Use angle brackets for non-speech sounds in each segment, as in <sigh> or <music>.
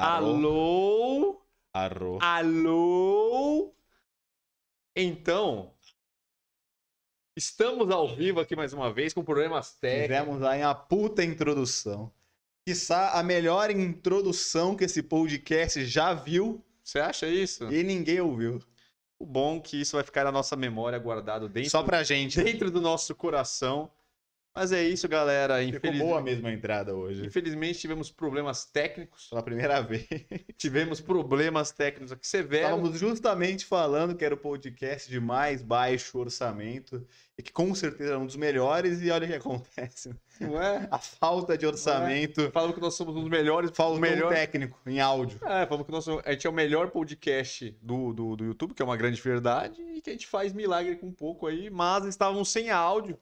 Alô? Arro. Alô? Então, estamos ao vivo aqui mais uma vez com problemas técnicos. Tivemos aí uma puta introdução. Quiçá a melhor introdução que esse podcast já viu Você acha isso? e ninguém ouviu. O bom é que isso vai ficar na nossa memória, guardado dentro, Só pra gente. dentro do nosso coração. Mas é isso, galera. Ficou boa mesmo a entrada hoje. Infelizmente tivemos problemas técnicos. Pela primeira <laughs> vez. Tivemos problemas técnicos aqui severos. Estávamos justamente falando que era o podcast de mais baixo orçamento e que com certeza era um dos melhores e olha o que acontece. Não é? <laughs> A falta de orçamento Falamos que nós somos um dos melhores. faltou melhor... um técnico em áudio. É, falamos que nós somos- a gente é o melhor podcast do, do, do YouTube, que é uma grande verdade, e que a gente faz milagre com um pouco aí, mas estávamos sem áudio.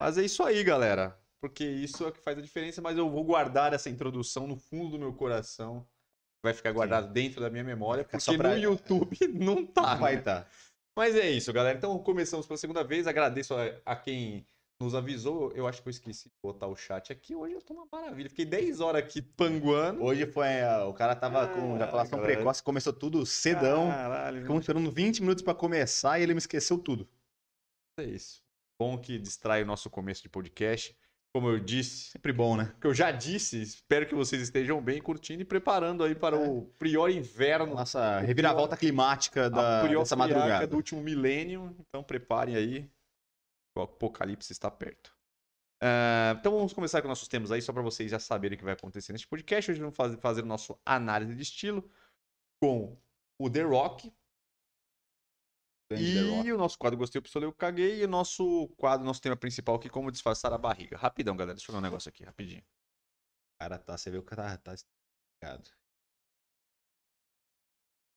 Mas é isso aí, galera. Porque isso é o que faz a diferença, mas eu vou guardar essa introdução no fundo do meu coração. Vai ficar guardado dentro da minha memória, porque pra- no YouTube <laughs> não tá. Não vai estar. Mas é isso, galera. Então começamos pela segunda vez. Agradeço a, a quem nos avisou. Eu acho que eu esqueci de botar o chat aqui. Hoje eu tô uma maravilha. Fiquei 10 horas aqui panguando. Hoje foi. ah, O cara tava com Ah, ejaculação galera. precoce, começou tudo cedão. Caralho, Ficamos esperando 20 minutos pra começar e ele me esqueceu tudo. É isso. Bom que distrai o nosso começo de podcast. Como eu disse, Sempre bom, né? que eu já disse, espero que vocês estejam bem curtindo e preparando aí para É. o pior inverno, Nossa reviravolta climática da, a pior dessa madrugada. do último milênio. Então preparem aí. O apocalipse está perto. Ah, então vamos começar com nossos temas aí, só para vocês já saberem o que vai acontecer neste podcast. Hoje vamos fazer, fazer o nosso análise de estilo com o The Rock. E o nosso quadro Gostei, Pistolei, eu caguei. E o nosso quadro, nosso tema principal aqui, como disfarçar a barriga. Rapidão, galera. Deixa eu ver um negócio aqui, rapidinho. Cara, tá, você vê o cara tá esticado.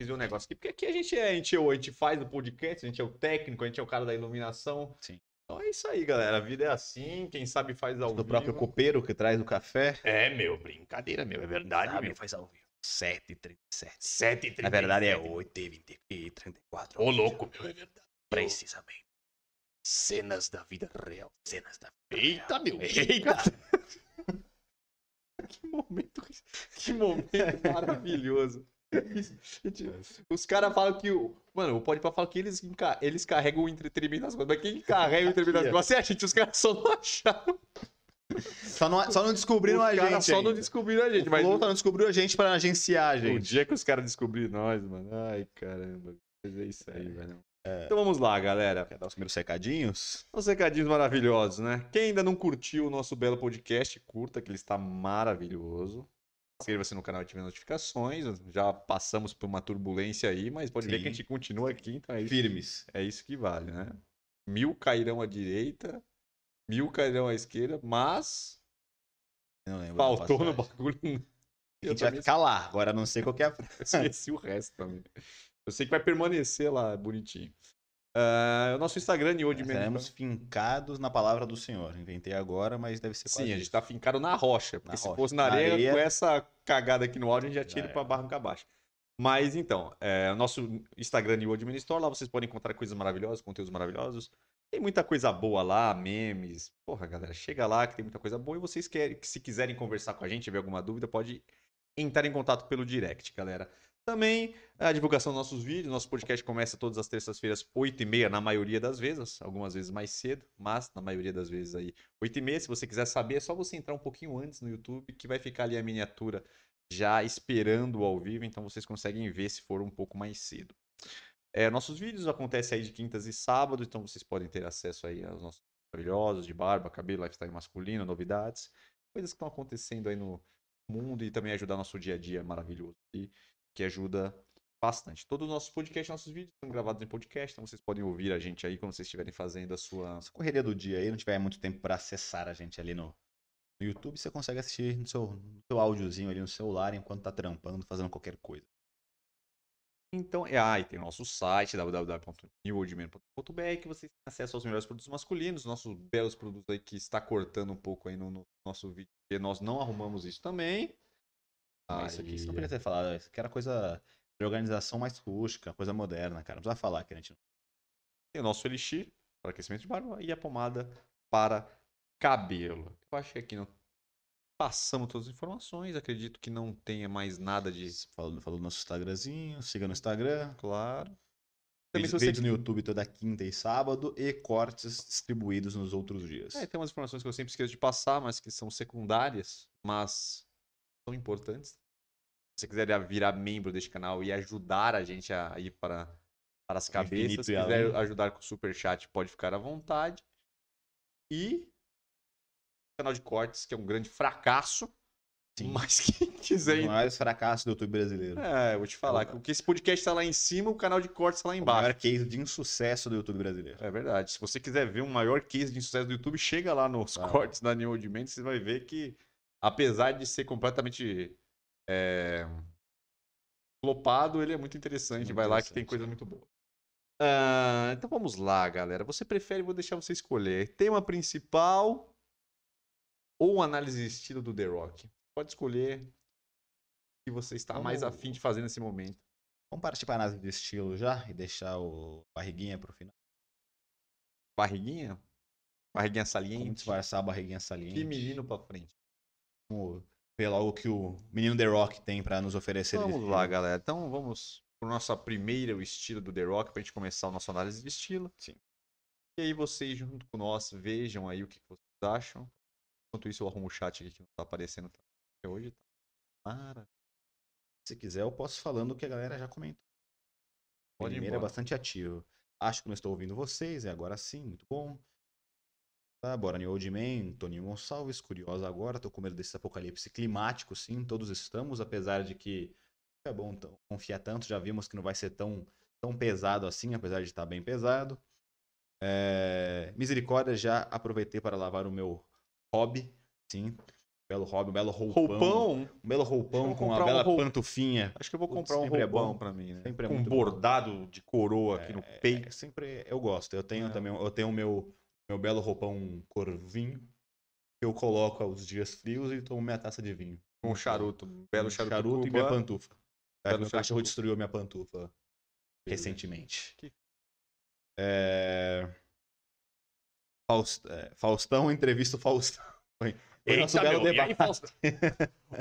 Fiz ver um negócio aqui. Porque aqui a gente é, a gente, é o- a gente faz o podcast, a gente é o técnico, a gente é o cara da iluminação. Sim. Então é isso aí, galera. A vida é assim. Quem sabe faz ao Do vivo. próprio copeiro que traz o café. É, meu, brincadeira, meu. É verdade, meu. faz ao vivo. 7h37. 7 Na verdade é 8h34. Ô, louco, meu. É verdade. Precisamente. Cenas da vida real. Cenas da vida Eita, real. meu. Eita. <laughs> que momento, que <laughs> momento maravilhoso. Os caras falam que o. Mano, o Pode falar que eles, eles carregam o entretenimento nas costas. Mas quem carrega o entretenimento nas Aqui, ó. costas é a gente. Os caras só não acharam. Só não, só não descobriram a gente. só não ainda. descobriram a gente. O Mas Flow só não descobriu a gente pra agenciar a o gente. dia que os caras descobriram nós, mano. Ai, caramba. Mas é isso aí, velho. É. Então vamos lá, galera. Quer dar os primeiros recadinhos? Os recadinhos maravilhosos, né? Quem ainda não curtiu o nosso belo podcast, curta, que ele está maravilhoso. Inscreva-se no canal e ative notificações. Já passamos por uma turbulência aí, mas pode ver Sim. que a gente continua aqui, então é isso, Firmes. é isso que vale, né? Mil cairão à direita, mil cairão à esquerda, mas Não lembro. faltou no bagulho. <laughs> A gente vai ficar lá. Agora não sei qual que é a frase. <laughs> esqueci o resto também. Eu sei que vai permanecer lá, bonitinho. Ah, o nosso Instagram, Niold Estaremos fincados na palavra do Senhor. Inventei agora, mas deve ser Sim, quase a gente isso. tá fincado na rocha. Porque Na se rocha. fosse na Na areia, areia- com essa cagada aqui no áudio, a gente já tira era. barranca abaixo. Mas então, é, o nosso Instagram New Admin Store, lá vocês podem encontrar coisas maravilhosas, conteúdos maravilhosos. Tem muita coisa boa lá, memes. Porra, galera, chega lá que tem muita coisa boa. E vocês querem, que se quiserem conversar com a gente, tiver alguma dúvida, pode entrar em contato pelo direct, galera. Também a divulgação dos nossos vídeos. Nosso podcast começa todas as terças-feiras, 8h30, na maioria das vezes. Algumas vezes mais cedo, mas na maioria das vezes aí, 8h30. Se você quiser saber, é só você entrar um pouquinho antes no YouTube, que vai ficar ali a miniatura já esperando ao vivo. Então vocês conseguem ver se for um pouco mais cedo. É, nossos vídeos acontecem aí de quintas e sábados, então vocês podem ter acesso aí aos nossos maravilhosos de barba, cabelo, lifestyle masculino, novidades, coisas que estão acontecendo aí no mundo e também ajudar nosso dia a dia maravilhoso e que ajuda bastante. Todos os nossos podcasts, nossos vídeos são gravados em podcast, então vocês podem ouvir a gente aí quando vocês estiverem fazendo a sua Essa correria do dia aí, não tiver muito tempo pra acessar a gente ali no, no YouTube, você consegue assistir no seu, no seu áudiozinho ali no celular enquanto tá trampando, fazendo qualquer coisa. Então, é, ah, e tem o nosso site, www.newoldman.com.br, que vocês têm acesso aos melhores produtos masculinos, nossos belos produtos aí que está cortando um pouco aí no, no nosso vídeo, porque nós não arrumamos isso também. Ah, isso aqui você não podia ter falado. Isso aqui era coisa de organização mais rústica, coisa moderna, cara. Não precisa falar que a gente não. Tem o nosso elixir para aquecimento de barba e a pomada para cabelo. Eu acho que aqui não Passamos todas as informações. Acredito que não tenha mais nada de. Falou, falou no nosso Instagramzinho, siga no Instagram. Claro. Também vídeos no YouTube toda quinta e sábado e cortes distribuídos nos outros dias. É, tem umas informações que eu sempre esqueço de passar, mas que são secundárias, mas são importantes. Se você quiser virar membro deste canal e ajudar a gente a ir para, para as cabeças, se quiser além. ajudar com o super chat, pode ficar à vontade. E canal de cortes, que é um grande fracasso, Sim. mas <laughs> quem quiser Os maiores fracassos do YouTube brasileiro. É, eu vou te falar que o que esse podcast tá lá em cima, o canal de cortes tá lá O embaixo. maior case de insucesso do YouTube brasileiro. É verdade. Se você quiser ver um maior case de sucesso do YouTube, chega lá nos Tá. cortes da New Old Man, você vai ver que, apesar de ser completamente é, flopado, ele é muito interessante. Muito vai lá que tem interessante. coisa muito boa. Ah, então vamos lá, galera. Você prefere, vou deixar você escolher, tema principal ou análise de estilo do The Rock? Pode escolher o que você está mais Vamos- afim de fazer nesse momento. Vamos partir para análise de estilo já e deixar o barriguinha pro final. Barriguinha? Barriguinha Vamos saliente? disfarçar a barriguinha saliente. Que menino pra frente. Vamos ver logo o que o menino The Rock tem para nos oferecer. Vamos lá, galera. Então vamos pro nosso primeiro estilo do The Rock pra gente começar a nossa análise de estilo. Sim. E aí vocês, junto com nós, vejam aí o que vocês acham. Enquanto isso, eu arrumo o chat aqui que não tá aparecendo até hoje. Tá? Mara. Se quiser, eu posso falando o que a galera já comentou. O Pode ir primeiro é bastante ativo. Acho que não estou ouvindo vocês, e agora sim, muito bom. Tá, bora New Old Man, Toninho Gonçalves, curiosa agora, tô com medo desse apocalipse climático, sim, todos estamos, apesar de que é bom confiar tanto, já vimos que não vai ser tão, tão pesado assim, apesar de estar bem pesado. É, Misericórdia, já aproveitei para lavar o meu hobby, sim, belo hobby, um belo roupão, Roupão? um belo roupão com uma um bela roup- pantufinha. Acho que eu vou comprar um sempre é roupão bom. pra mim, né? Sempre é Com muito bom. bordado de coroa aqui no É, peito. é sempre eu gosto. Eu tenho É. também, eu tenho o meu meu belo roupão corvinho que eu coloco aos dias frios e tomo minha taça de vinho. Com um charuto. Um belo Um charuto, charuto e minha pantufa. É, Belo meu cachorro Cuba. destruiu minha pantufa recentemente. Que- É... Faust- é, Faustão entrevista o Faustão. <laughs> Foi Eita, meu, e aí, debate. Fausto?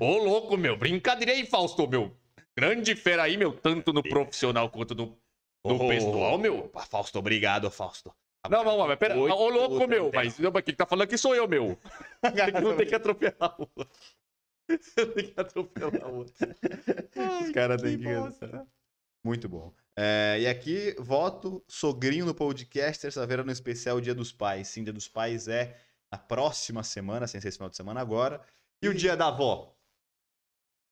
Ô, louco, meu, brincadeira aí, Fausto, meu. Grande fera aí, meu, tanto no profissional quanto no, no Ô, pessoal, meu. Fausto, obrigado, Fausto. Não, não, mas pera, Oito, ô, louco, meu, mas não, mas quem tá falando aqui sou eu, meu. Não <laughs> tem que atropelar o outro. <laughs> tem que atropelar o outro. Os caras têm que. Muito bom. É, e aqui, voto sogrinho no podcast, terça-feira no especial Dia dos Pais. Sim, Dia dos Pais é na próxima semana, sem ser esse final de semana agora. E o dia da avó?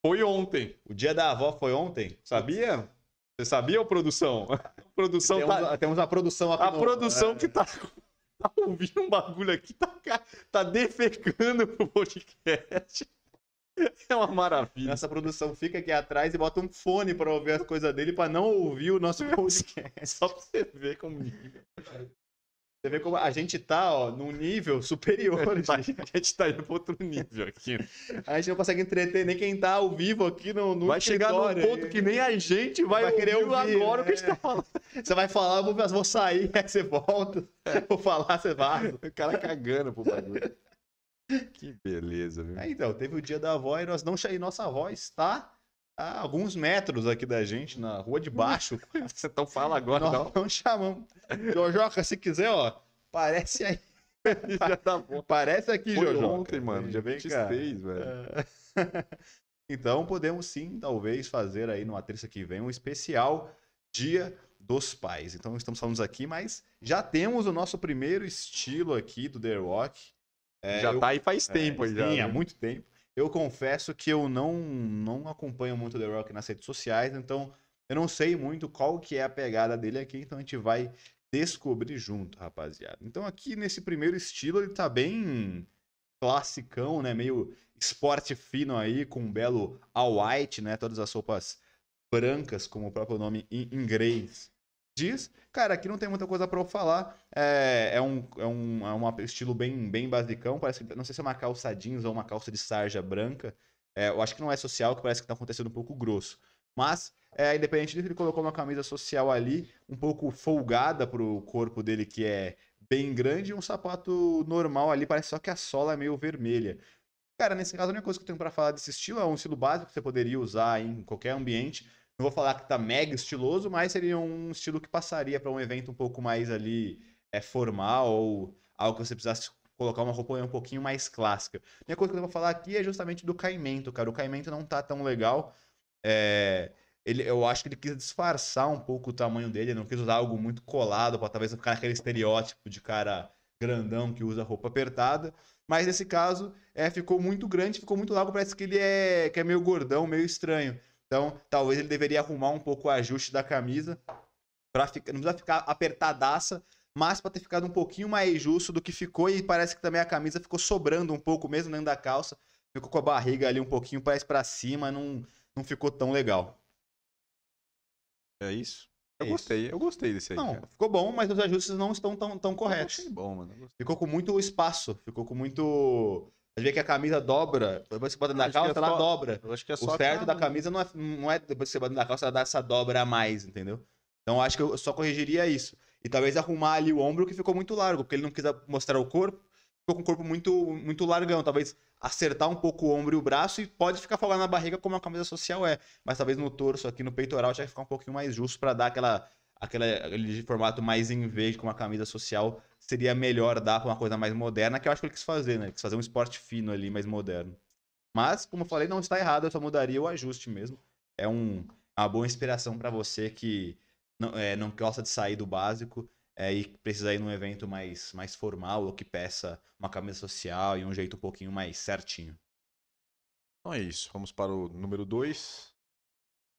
Foi ontem. O dia da avó foi ontem. Sabia? Você sabia, ô produção? <laughs> A produção Temos, tá. a, temos a produção aqui. A no- produção é, que tá, <laughs> tá ouvindo um bagulho aqui, tá, tá defecando pro podcast. <laughs> É uma maravilha. Essa produção fica aqui atrás e bota um fone pra ouvir as coisas dele pra não ouvir o nosso podcast. <laughs> Só pra você ver como nível. Você vê como a gente tá, ó, num nível superior. <laughs> Tá- gente. A gente tá indo pra outro nível aqui. A gente não consegue entreter nem quem tá ao vivo aqui no, no Vai chegar num ponto que nem a gente vai, Vai querer ouvir ouvir, agora o que a gente é. tá falando. Você vai falar, eu vou, vou sair, aí você volta. Vou falar, você vai. O cara cagando pro bagulho. Que beleza, viu? É, então, teve o dia da avó e nós não e nossa avó está a alguns metros aqui da gente, na rua de baixo. <laughs> Então fala agora, nós não. não chamamos. Jojoca, se quiser, ó, parece aí. <laughs> Já tá bom. Parece aqui, Foi Jojoca. ontem, mano. Dia Vem cá. 26, velho. É. <laughs> Então, podemos sim, talvez, fazer aí numa terça que vem um especial Dia dos Pais. Então, estamos falando aqui, mas já temos o nosso primeiro estilo aqui do The Rock. É, já eu- tá aí faz É, tempo aí já. Sim, há viu? muito tempo. Eu confesso que eu não, não acompanho muito The Rock nas redes sociais, então eu não sei muito qual que é a pegada dele aqui, então a gente vai descobrir junto, rapaziada. Então aqui nesse primeiro estilo ele tá bem classicão, né? Meio esporte fino aí, com um belo all white, né? Todas as roupas brancas, como o próprio nome em inglês diz. Cara, aqui não tem muita coisa pra eu falar. É, é, um, é, um, é um estilo bem, bem basicão. Parece que, não sei se é uma calça jeans ou uma calça de sarja branca. É, eu acho que não é social, que parece que tá acontecendo um pouco grosso. Mas, é, independente disso, ele colocou uma camisa social ali, um pouco folgada pro corpo dele, que é bem grande, e um sapato normal ali, parece só que a sola é meio vermelha. Cara, nesse caso, a única coisa que eu tenho pra falar desse estilo é um estilo básico que você poderia usar em qualquer ambiente. Não vou falar que tá mega estiloso, mas seria um estilo que passaria pra um evento um pouco mais ali é, formal ou algo que você precisasse colocar uma roupa um pouquinho mais clássica. A única coisa que eu vou falar aqui é justamente do caimento, cara. O caimento não tá tão legal. É, ele, eu acho que ele quis disfarçar um pouco o tamanho dele, ele não quis usar algo muito colado para talvez ficar naquele estereótipo de cara grandão que usa roupa apertada. Mas nesse caso, é, ficou muito grande, ficou muito largo, parece que ele é, que é meio gordão, meio estranho. Então, talvez ele deveria arrumar um pouco o ajuste da camisa para ficar, não precisa ficar apertadaça, mas para ter ficado um pouquinho mais justo do que ficou e parece que também a camisa ficou sobrando um pouco mesmo dentro da calça, ficou com a barriga ali um pouquinho mais para cima, não não ficou tão legal. É isso? É Eu isso. gostei, eu gostei desse aí. Não, cara. ficou bom, mas os ajustes não estão tão, tão Eu corretos. achei bom, mano. eu. Ficou com muito espaço, ficou com muito. A gente vê que a camisa dobra, depois que você bota na que é calça, ela só- dobra. Eu acho que é O só certo pra- da camisa não é, não é depois que você bota na calça, ela dá essa dobra a mais, entendeu? Então acho que eu só corrigiria isso. E talvez arrumar ali o ombro que ficou muito largo, porque ele não quis mostrar o corpo, ficou com o corpo muito, muito largão. Talvez acertar um pouco o ombro e o braço e pode ficar folgado na barriga como a camisa social é. Mas talvez no torso, aqui no peitoral, tinha que ficar um pouquinho mais justo pra dar aquela, aquela, aquele formato mais em vez com uma camisa social. Seria melhor dar pra uma coisa mais moderna, que eu acho que ele quis fazer, né? Quis fazer um esporte fino ali, mais moderno. Mas, como eu falei, não está errado, eu só mudaria o ajuste mesmo. É um, uma boa inspiração pra você que não, é, não gosta de sair do básico é, e precisa ir num evento mais, mais formal ou que peça uma camisa social e um jeito um pouquinho mais certinho. Então é isso. Vamos para o número 2.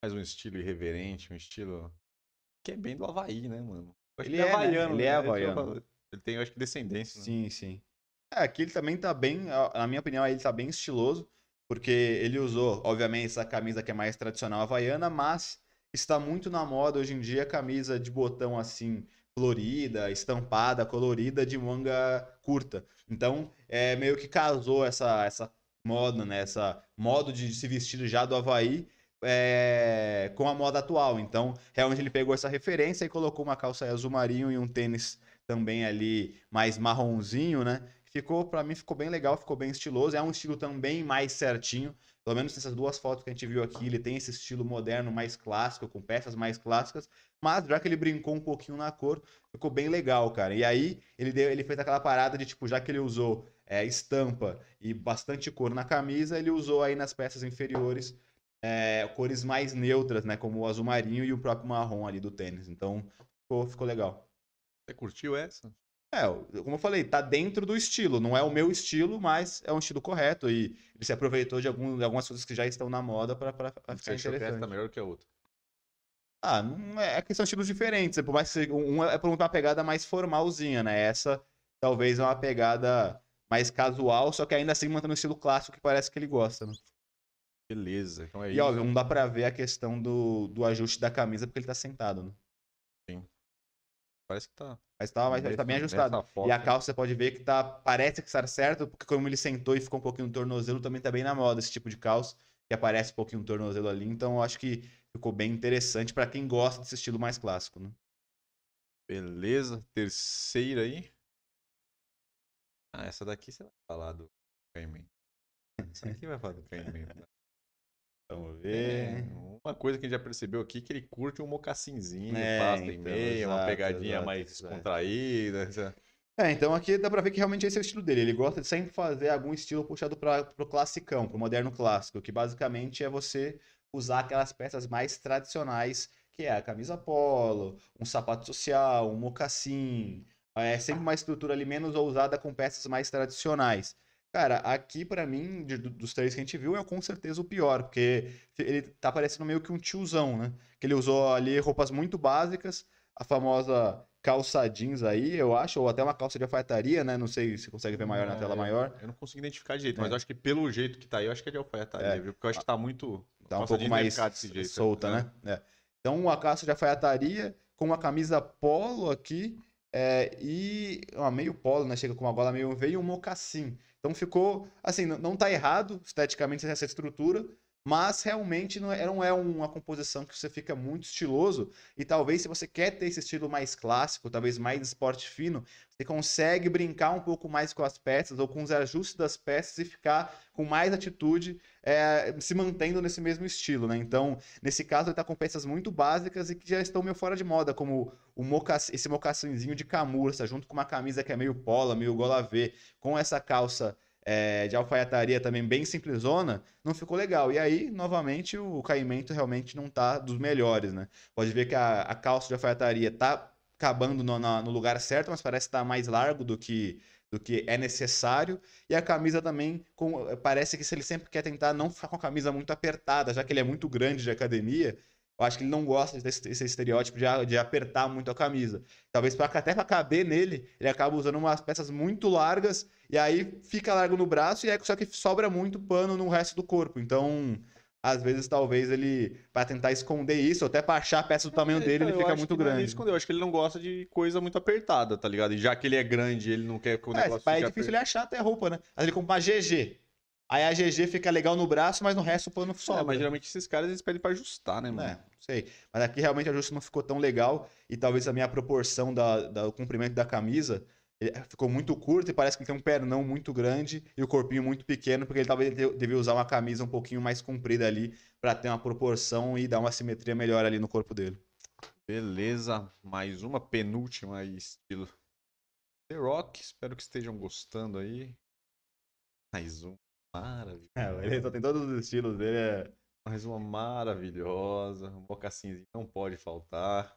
Mais um estilo irreverente, um estilo que é bem do Havaí, né, mano? Ele que é, né? havaiano, Ele é né? Esse havaiano. o valor. Ele tem, eu acho que, descendência. né? Sim, sim. É, aqui ele também tá bem, na minha opinião, ele tá bem estiloso, porque ele usou, obviamente, essa camisa que é mais tradicional havaiana, mas está muito na moda hoje em dia camisa de botão assim, florida, estampada, colorida, de manga curta. Então, é meio que casou essa, essa moda, né? Essa modo de se vestir já do Havaí é, com a moda atual. Então, realmente ele pegou essa referência e colocou uma calça azul marinho e um tênis também ali mais marronzinho, né? Ficou, pra mim, ficou bem legal, ficou bem estiloso. É um estilo também mais certinho. Pelo menos nessas duas fotos que a gente viu aqui, ele tem esse estilo moderno mais clássico, com peças mais clássicas. Mas já que ele brincou um pouquinho na cor, ficou bem legal, cara. E aí, ele, deu, ele fez aquela parada de, tipo, já que ele usou é, estampa e bastante cor na camisa, ele usou aí nas peças inferiores é, cores mais neutras, né? Como o azul marinho e o próprio marrom ali do tênis. Então, ficou, ficou legal. Você curtiu essa? É, como eu falei, tá dentro do estilo. Não é o meu estilo, mas é um estilo correto. E ele se aproveitou de, algum, de algumas coisas que já estão na moda pra, pra Você ficar achou que essa interessante. tá melhor que a outra? Ah, não é, é que são estilos diferentes. Por mais que um é por uma pegada mais formalzinha, né? Essa talvez é uma pegada mais casual, só que ainda assim mantendo o estilo clássico que parece que ele gosta, né? Beleza. Então é E isso. óbvio, não dá pra ver a questão do, do ajuste da camisa porque ele tá sentado, né? Parece que tá. Mas tá, mas tá bem ajustado. foto, E a calça você pode ver que tá, parece que está certo, porque como ele sentou e ficou um pouquinho no tornozelo, também tá bem na moda esse tipo de calça, que aparece um pouquinho no tornozelo ali. Então eu acho que ficou bem interessante pra quem gosta desse estilo mais clássico, né? Beleza. Terceira aí. Ah, essa daqui você vai falar do caimento. Essa aqui vai falar do caimento. Vamos É, ver. uma coisa que a gente já percebeu aqui é que ele curte um mocassinzinho, É, pasta e então, meia, uma exato, pegadinha exato, mais exato. descontraída. essa- É, então aqui dá pra ver que realmente esse é o estilo dele. Ele gosta de sempre fazer algum estilo puxado para pro classicão, pro moderno clássico, que basicamente é você usar aquelas peças mais tradicionais, que é a camisa polo, um sapato social, um mocassim. É sempre uma estrutura ali menos ousada com peças mais tradicionais. Cara, aqui pra mim, de- do- dos três que a gente viu, é com certeza o pior, porque ele tá parecendo meio que um tiozão, né? Que ele usou ali roupas muito básicas, a famosa calça jeans aí, eu acho, ou até uma calça de alfaiataria, né? Não sei se consegue ver maior na tela É, maior. Eu não consigo identificar direito, mas É. eu acho que pelo jeito que tá aí, eu acho que é de alfaiataria, É. viu? Porque eu acho que tá muito. Tá um pouco mais jeito, solta, né? né? É. Então, uma calça de alfaiataria com uma camisa polo aqui é, e uma meio polo, né? Chega com uma gola meio V e um mocassim. Então ficou, assim, não, não tá errado esteticamente essa estrutura, mas realmente não é, não é uma composição que você fica muito estiloso. E talvez, se você quer ter esse estilo mais clássico, talvez mais esporte fino, você consegue brincar um pouco mais com as peças ou com os ajustes das peças e ficar com mais atitude, é, se mantendo nesse mesmo estilo, né? Então, nesse caso, ele está com peças muito básicas e que já estão meio fora de moda, como o esse mocassinzinho de camurça, junto com uma camisa que é meio pola, meio gola V, com essa calça é, de alfaiataria também bem simplesona, não ficou legal. E aí, novamente, o caimento realmente não tá dos melhores, né? Pode ver que a, a calça de alfaiataria tá acabando no, na, no lugar certo, mas parece estar tá mais largo do que do que é necessário. E a camisa também, com, parece que se ele sempre quer tentar não ficar com a camisa muito apertada, já que ele é muito grande de academia, eu acho que ele não gosta desse, desse estereótipo de, de, apertar muito a camisa. Talvez pra, até para caber nele, ele acaba usando umas peças muito largas e aí fica largo no braço e é só que sobra muito pano no resto do corpo. Então, às vezes, talvez ele, para tentar esconder isso, ou até para achar a peça do tamanho é, dele, ele fica muito grande. Ele escondeu. Eu acho que ele não gosta de coisa muito apertada, tá ligado? E já que ele é grande, ele não quer que o é, negócio É difícil ele achar até roupa, né? Vezes ele compra uma GG. Aí a GG fica legal no braço, mas no resto o pano sobra. É, mas geralmente esses caras eles pedem pra ajustar, né, mano? É, sei. Mas aqui realmente o ajuste não ficou tão legal. E talvez a proporção da, da, do comprimento da camisa ficou muito curto e parece que ele tem um pernão muito grande e o corpinho muito pequeno, porque ele talvez devia usar uma camisa um pouquinho mais comprida ali para ter uma proporção e dar uma simetria melhor ali no corpo dele. Beleza, mais uma penúltima aí, estilo The Rock. Espero que estejam gostando aí. Mais um. Maravilhoso. É, ele só tem todos os estilos dele. É... Uma maravilhosa. Um mocassinzinho não pode faltar.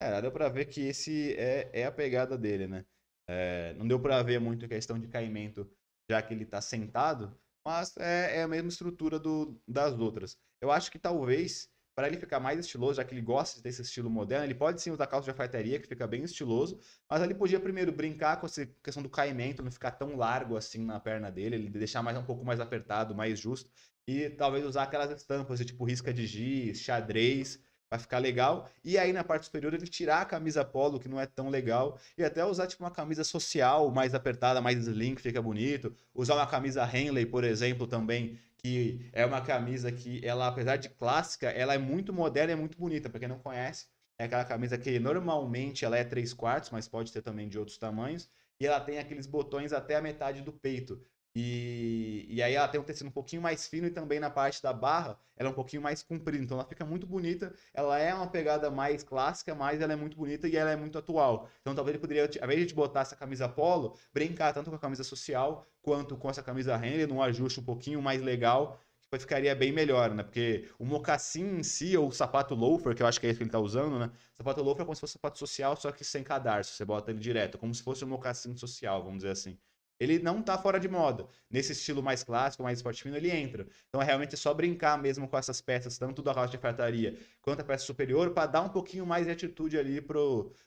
É, deu pra ver que esse é, é a pegada dele, né? É, não deu pra ver muito questão de caimento, já que ele tá sentado, mas é, é a mesma estrutura do, das outras. Eu acho que talvez, para ele ficar mais estiloso, já que ele gosta desse estilo moderno, ele pode sim usar calça de alfaiataria, que fica bem estiloso, mas ele podia primeiro brincar com essa questão do caimento, não ficar tão largo assim na perna dele, ele deixar mais um pouco mais apertado, mais justo, e talvez usar aquelas estampas de tipo risca de giz, xadrez, vai ficar legal. E aí na parte superior ele tirar a camisa polo, que não é tão legal, e até usar tipo uma camisa social mais apertada, mais slim, que fica bonito. Usar uma camisa Henley, por exemplo, também, que é uma camisa que ela, apesar de clássica, ela é muito moderna e é muito bonita. Para quem não conhece, é aquela camisa que normalmente ela é 3 quartos, mas pode ter também de outros tamanhos. E ela tem aqueles botões até a metade do peito. E, e aí ela tem um tecido um pouquinho mais fino e também na parte da barra ela é um pouquinho mais comprida. Então ela fica muito bonita. Ela é uma pegada mais clássica, mas ela é muito bonita e ela é muito atual. Então talvez ele poderia, ao invés de botar essa camisa polo, brincar tanto com a camisa social quanto com essa camisa Henley, num ajuste um pouquinho mais legal, que ficaria bem melhor, né? Porque o mocassim em si, ou o sapato loafer, que eu acho que é isso que ele tá usando, né? O sapato loafer é como se fosse um sapato social, só que sem cadarço. Você bota ele direto, como se fosse um mocassim social, vamos dizer assim ele não tá fora de moda. Nesse estilo mais clássico, mais esporte fino, ele entra. Então, é realmente só brincar mesmo com essas peças, tanto da rocha de fartaria quanto a peça superior, para dar um pouquinho mais de atitude ali para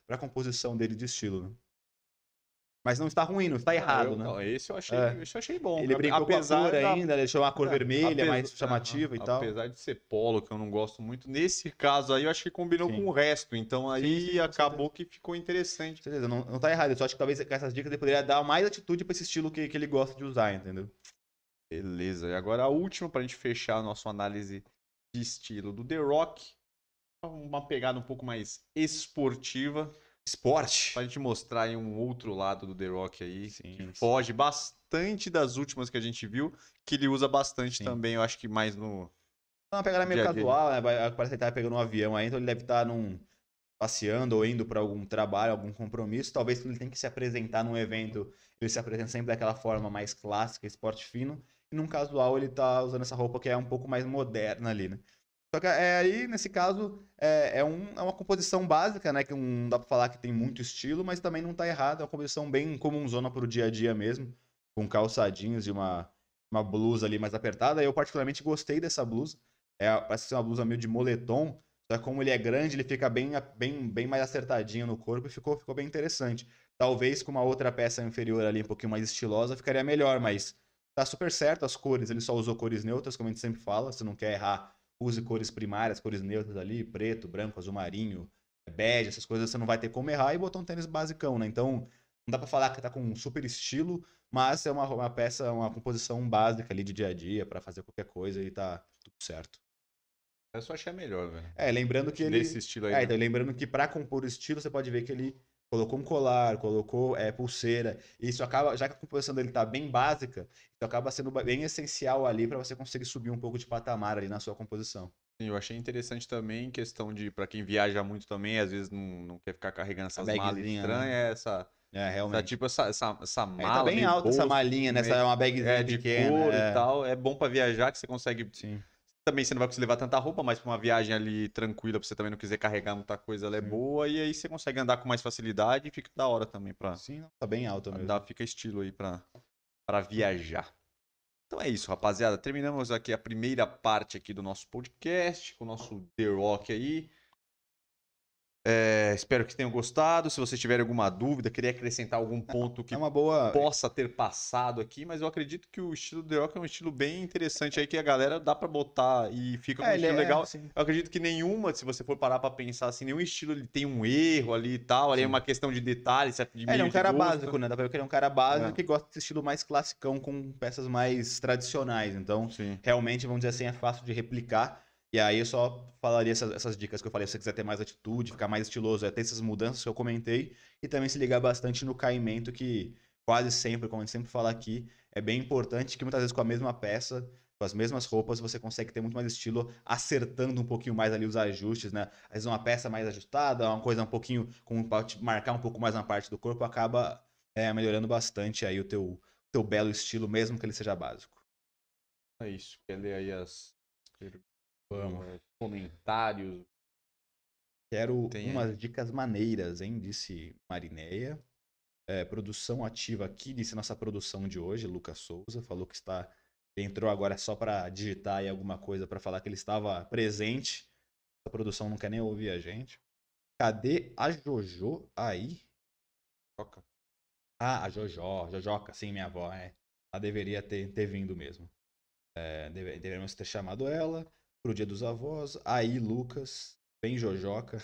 a composição dele de estilo. Né? Mas não está ruim, não está errado, eu, né? Não, esse eu achei, é. esse eu achei bom. Ele brincou apesar com a cor da... ainda, deixou uma cor é, vermelha, apesar, mais chamativa e tal. Apesar de ser polo, que eu não gosto muito, nesse caso aí eu acho que combinou sim. com o resto. Então aí sim, sim, acabou que ficou interessante. Certeza, não, não tá errado. Eu só acho que talvez com essas dicas ele poderia dar mais atitude para esse estilo que, que ele gosta de usar, entendeu? Beleza. E agora a última pra gente fechar a nossa análise de estilo do The Rock. Uma pegada um pouco mais esportiva esporte. Pra gente mostrar aí um outro lado do The Rock aí, sim, que sim. foge bastante das últimas que a gente viu, que ele usa bastante sim. também, eu acho que mais no. Uma pegada meio casual, né? Parece que ele tá pegando um avião aí, então ele deve estar tá num passeando ou indo para algum trabalho, algum compromisso. Talvez ele tenha que se apresentar num evento, ele se apresenta sempre daquela forma mais clássica, esporte fino. E num casual ele tá usando essa roupa que é um pouco mais moderna ali, né? Só que é, aí, nesse caso, é, é, um, é uma composição básica, né? Que não dá pra falar que tem muito estilo, mas também não tá errado. É uma composição bem comunzona pro dia a dia mesmo. Com calçadinhos e uma, uma blusa ali mais apertada. Eu particularmente gostei dessa blusa. É, parece ser uma blusa meio de moletom. Só que como ele é grande, ele fica bem, bem, bem mais acertadinho no corpo e ficou, ficou bem interessante. Talvez com uma outra peça inferior ali, um pouquinho mais estilosa, ficaria melhor, mas tá super certo as cores. Ele só usou cores neutras, como a gente sempre fala. Se não quer errar use cores primárias, cores neutras ali, preto, branco, azul marinho, bege, essas coisas você não vai ter como errar e botou um tênis basicão, né? Então, Não dá pra falar que tá com um super estilo, mas é uma, uma peça, uma composição básica ali de dia a dia pra fazer qualquer coisa e tá tudo certo. Eu só achei melhor, velho. É, lembrando que ele. Desse estilo aí. É, né? então, lembrando que pra compor o estilo, você pode ver que ele colocou um colar, colocou é, pulseira. E isso acaba, já que a composição dele tá bem básica, isso acaba sendo bem essencial ali pra você conseguir subir um pouco de patamar ali na sua composição. Sim, eu achei interessante também questão de, pra quem viaja muito também, às vezes não, não quer ficar carregando essas malas né? estranhas, essa, É, essa, realmente. tipo, essa, essa, essa É, mala. tá bem alta essa bolso, malinha, né? Essa meio- é uma bagzinha é, de pequena. couro é. e tal. É bom pra viajar, que você consegue. Sim. Também você não vai conseguir levar tanta roupa, mas pra uma viagem ali tranquila, pra você também não quiser carregar muita coisa, ela é Sim. boa. E aí você consegue andar com mais facilidade e fica da hora também pra. Sim, não, tá bem alta mesmo. Dá, fica estilo aí pra, pra viajar. Então é isso, rapaziada. Terminamos aqui a primeira parte aqui do nosso podcast, com o nosso The Rock aí. É, espero que tenham gostado. Se vocês tiverem alguma dúvida, queria acrescentar algum ponto que É uma boa. possa ter passado aqui, mas eu acredito que o estilo The Rock é um estilo bem interessante aí que a galera dá pra botar e fica com um É, ele estilo é, legal. Eu acredito que nenhuma, se você for parar pra pensar assim, nenhum estilo ele tem um erro ali e tal. Ali é Sim. uma questão de detalhes, de É, ele é um cara gosto. básico, né? Dá pra ver que ele é um cara básico É. que gosta desse estilo mais classicão com peças mais tradicionais. Então, Sim. realmente, vamos dizer assim, é fácil de replicar. E aí eu só falaria essas, essas dicas que eu falei, se você quiser ter mais atitude, ficar mais estiloso, é ter essas mudanças que eu comentei. E também se ligar bastante no caimento, que quase sempre, como a gente sempre fala aqui, é bem importante, que muitas vezes com a mesma peça, com as mesmas roupas, você consegue ter muito mais estilo, acertando um pouquinho mais ali os ajustes, né? Às vezes uma peça mais ajustada, uma coisa um pouquinho, com marcar um pouco mais uma parte do corpo, acaba é, melhorando bastante aí o teu, teu belo estilo, mesmo que ele seja básico. É isso. Quer ler aí as Vamos. comentários? Quero Tem aí. umas dicas maneiras, hein? Disse Marineia. É, produção ativa aqui, disse nossa produção de hoje, Lucas Souza. Falou que está. Entrou agora só para digitar aí alguma coisa para falar que ele estava presente. A produção não quer nem ouvir a gente. Cadê a Jojo aí? Toca. Ah, a Jojó, Jojoca, sim, minha avó, é. Ela deveria ter, ter vindo mesmo. É, deve- deveríamos ter chamado ela pro dia dos avós. Aí, Lucas, bem Jojoca.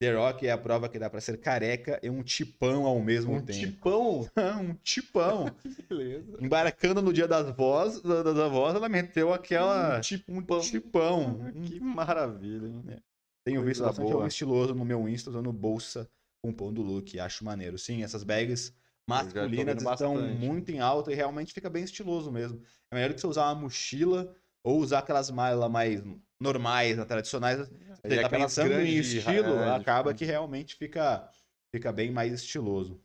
The Rock é a prova que dá pra ser careca e um tipão ao mesmo Um tempo. tipão. <laughs> um tipão. <laughs> Beleza. Embarcando no dia das vós, da- das avós, ela meteu aquela. Um tipão. Um tipão. <laughs> Que maravilha, hein? Tenho visto Coisa bastante boa. homem estiloso no meu Insta usando bolsa compondo look. Acho maneiro. Sim, essas bags masculinas estão bastante. muito em alta e realmente fica bem estiloso mesmo. É melhor do que você usar uma mochila ou usar aquelas malas mais normais, né, tradicionais. Você tá pensando em estilo, é, de- acaba que realmente fica, fica bem mais estiloso.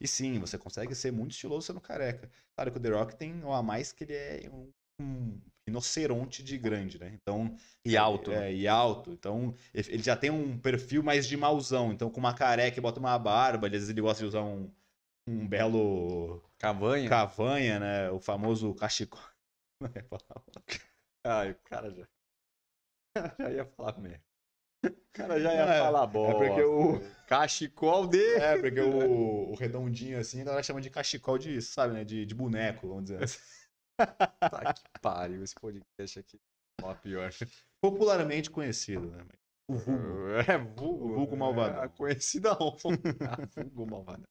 E sim, você consegue ser muito estiloso sendo careca. Claro que o The Rock tem o a mais que ele é um, um rinoceronte de grande, né? Então, E alto. né? é, e alto. Então, ele ele já tem um perfil mais de mauzão. Então, com uma careca e bota uma barba, às vezes ele gosta de usar um, um belo Cavanha. cavanha, né? O famoso cachecol. <laughs> Ai, o cara já. <laughs> já ia falar merda. O cara já ia É, falar É bosta. porque o, Cachecol de. é porque o, o redondinho assim, a galera chama de cachecol de, sabe, né? De, de boneco, vamos dizer assim. <laughs> Tá que pariu esse podcast aqui. Ó, pior. Popularmente conhecido, né? O vulgo. É vulgo. O vulgo malvadão. É, conhecida honra. <laughs> vulgo malvadão.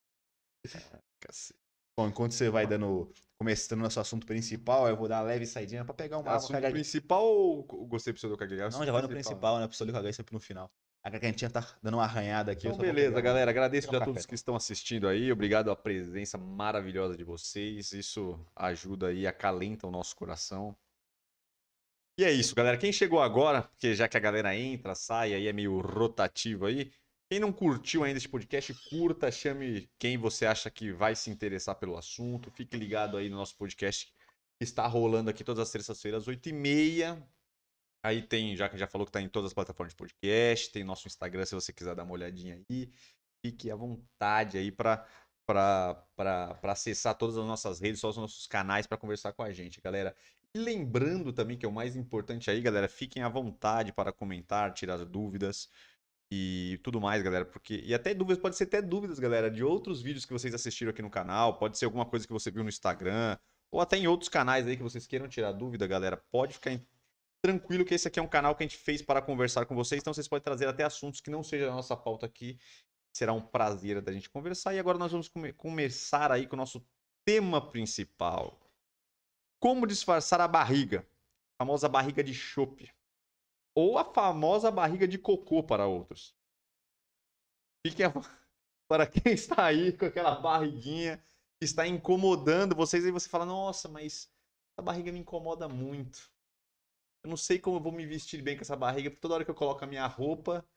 Ah, Cacete. Bom, enquanto você vai dando. Começando nosso assunto principal, eu vou dar uma leve saidinha pra pegar uma água. Assunto cagar- principal ou gostei pro seu do cagar? Não, já vai no principal, né? Pro Solio cagar sempre no final. A gargantinha tá dando uma arranhada aqui. Então, beleza, galera. Agradeço já a todos que estão assistindo aí. Obrigado a presença maravilhosa de vocês. Isso ajuda aí, acalenta o nosso coração. E é isso, galera. Quem chegou agora, porque já que a galera entra, sai, aí é meio rotativo aí. Quem não curtiu ainda esse podcast, curta, chame quem você acha que vai se interessar pelo assunto. Fique ligado aí no nosso podcast que está rolando aqui todas as terças-feiras, 8h30. Aí tem, já que já falou que tá em todas as plataformas de podcast, tem nosso Instagram se você quiser dar uma olhadinha aí. Fique à vontade aí para para acessar todas as nossas redes, todos os nossos canais para conversar com a gente, galera. E lembrando também que é o mais importante aí, galera, fiquem à vontade para comentar, tirar dúvidas e tudo mais, galera, porque e até dúvidas, pode ser até dúvidas, galera, de outros vídeos que vocês assistiram aqui no canal, pode ser alguma coisa que você viu no Instagram, ou até em outros canais aí que vocês queiram tirar dúvida, galera, pode ficar em- tranquilo que esse aqui é um canal que a gente fez para conversar com vocês, então vocês podem trazer até assuntos que não sejam a nossa pauta aqui Será um prazer da gente conversar. E agora nós vamos come- começar aí com o nosso tema principal. Como disfarçar a barriga? A famosa barriga de chope. Ou a famosa barriga de cocô para outros. Fiquem a... <laughs> para quem está aí com aquela barriguinha que está incomodando vocês, aí você fala: Nossa, mas essa barriga me incomoda muito. Eu não sei como eu vou me vestir bem com essa barriga, porque toda hora que eu coloco a minha roupa,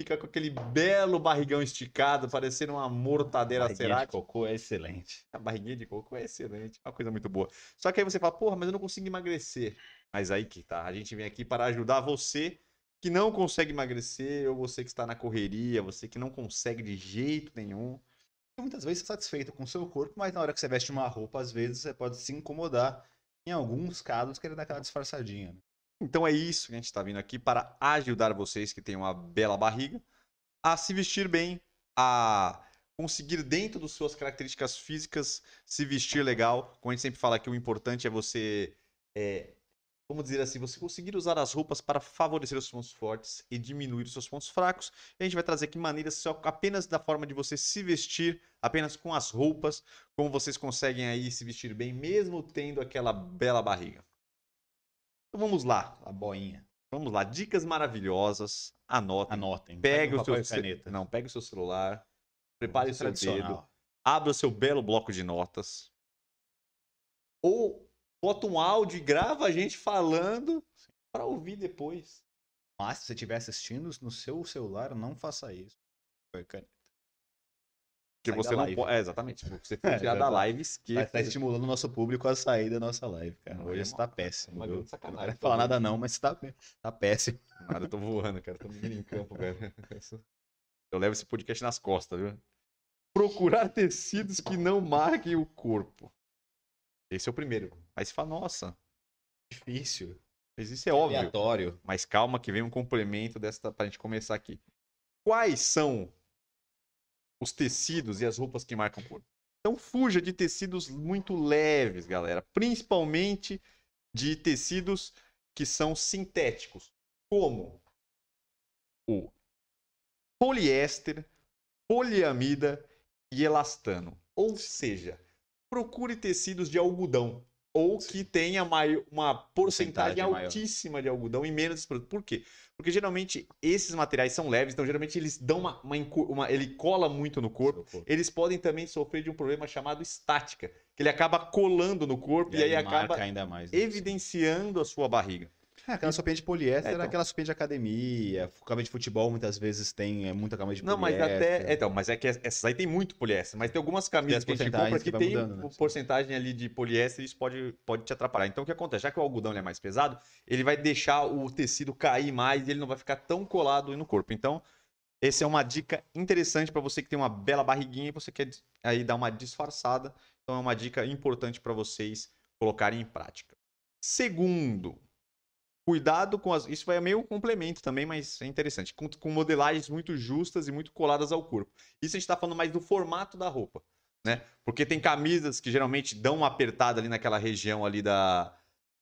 fica com aquele belo barrigão esticado, parecendo uma mortadeira Barriguinha de cocô é excelente. A barriguinha de coco é excelente, é uma coisa muito boa. Só que aí você fala, porra, mas eu não consigo emagrecer. Mas aí que tá, a gente vem aqui para ajudar você que não consegue emagrecer, ou você que está na correria, você que não consegue de jeito nenhum. Muitas vezes é satisfeito com o seu corpo, mas na hora que você veste uma roupa, às vezes você pode se incomodar. Em alguns casos, querer dar aquela disfarçadinha. né? Então é isso que a gente está vindo aqui para ajudar vocês que têm uma bela barriga a se vestir bem, a conseguir dentro das suas características físicas se vestir legal. Como a gente sempre fala que o importante é você, é, vamos dizer assim, você conseguir usar as roupas para favorecer os pontos fortes e diminuir os seus pontos fracos. E a gente vai trazer aqui maneiras só apenas da forma de você se vestir, apenas com as roupas, como vocês conseguem aí se vestir bem, mesmo tendo aquela bela barriga. Então vamos lá. A boinha. Vamos lá, dicas maravilhosas. Anotem. Anotem. Pega o seu caneta. Não, pega o seu celular. Prepare o seu dedo. tradicional. Abra o seu belo bloco de notas. Ou bota um áudio e grava a gente falando para ouvir depois. Mas se você estiver assistindo no seu celular, não faça isso. E caneta. Porque Sai você não pode. É, exatamente. Você <laughs> for É, tirar já da tá. live, Tá, esqueça. tá estimulando o nosso público a sair da nossa live, cara. Não, Hoje é você uma- tá péssimo. uma grande sacanagem, Não quero tá falar nada não, mas você tá, tá péssimo. Nada, eu tô voando, cara. Tô indo em campo, velho. <laughs> Eu levo esse podcast nas costas, viu? Procurar tecidos que não marquem o corpo. Esse é o primeiro. Aí você fala, nossa, Difícil. mas isso é óbvio. Aleatório. Mas calma que vem um complemento desta pra gente começar aqui. Quais são os tecidos e as roupas que marcam o corpo? Então fuja de tecidos muito leves, galera. Principalmente de tecidos que são sintéticos, como o poliéster, poliamida e elastano. Ou seja, procure tecidos de algodão ou que tenha uma porcentagem Porcentagem maior. altíssima de algodão e menos produto. Por quê? Porque geralmente esses materiais são leves, então geralmente eles dão uma, uma uma- ele cola muito no corpo. Corpo. Eles podem também sofrer de um problema chamado estática, que ele acaba colando no corpo e, aí, marca acaba ainda mais. né? evidenciando a sua barriga. É, aquela sopinha de poliéster É, era então. aquela sopinha de academia, cama de futebol muitas vezes tem é, muita cama de Não, mas poliéster. até. Então, mas é que essas aí tem muito poliéster. Mas tem algumas camisas que Tem a as gente compra que que tem mudando, né? porcentagem ali de poliéster e isso pode, pode te atrapalhar. Então o que acontece? Já que o algodão é mais pesado, ele vai deixar o tecido cair mais e ele não vai ficar tão colado no corpo. Então, essa é uma dica interessante para você que tem uma bela barriguinha e você quer aí dar uma disfarçada. Então é uma dica importante para vocês colocarem em prática. Segundo, cuidado com as. Isso vai meio complemento também, mas é interessante. Com, com modelagens muito justas e muito coladas ao corpo. Isso a gente está falando mais do formato da roupa, né? Porque tem camisas que geralmente dão uma apertada ali naquela região ali da,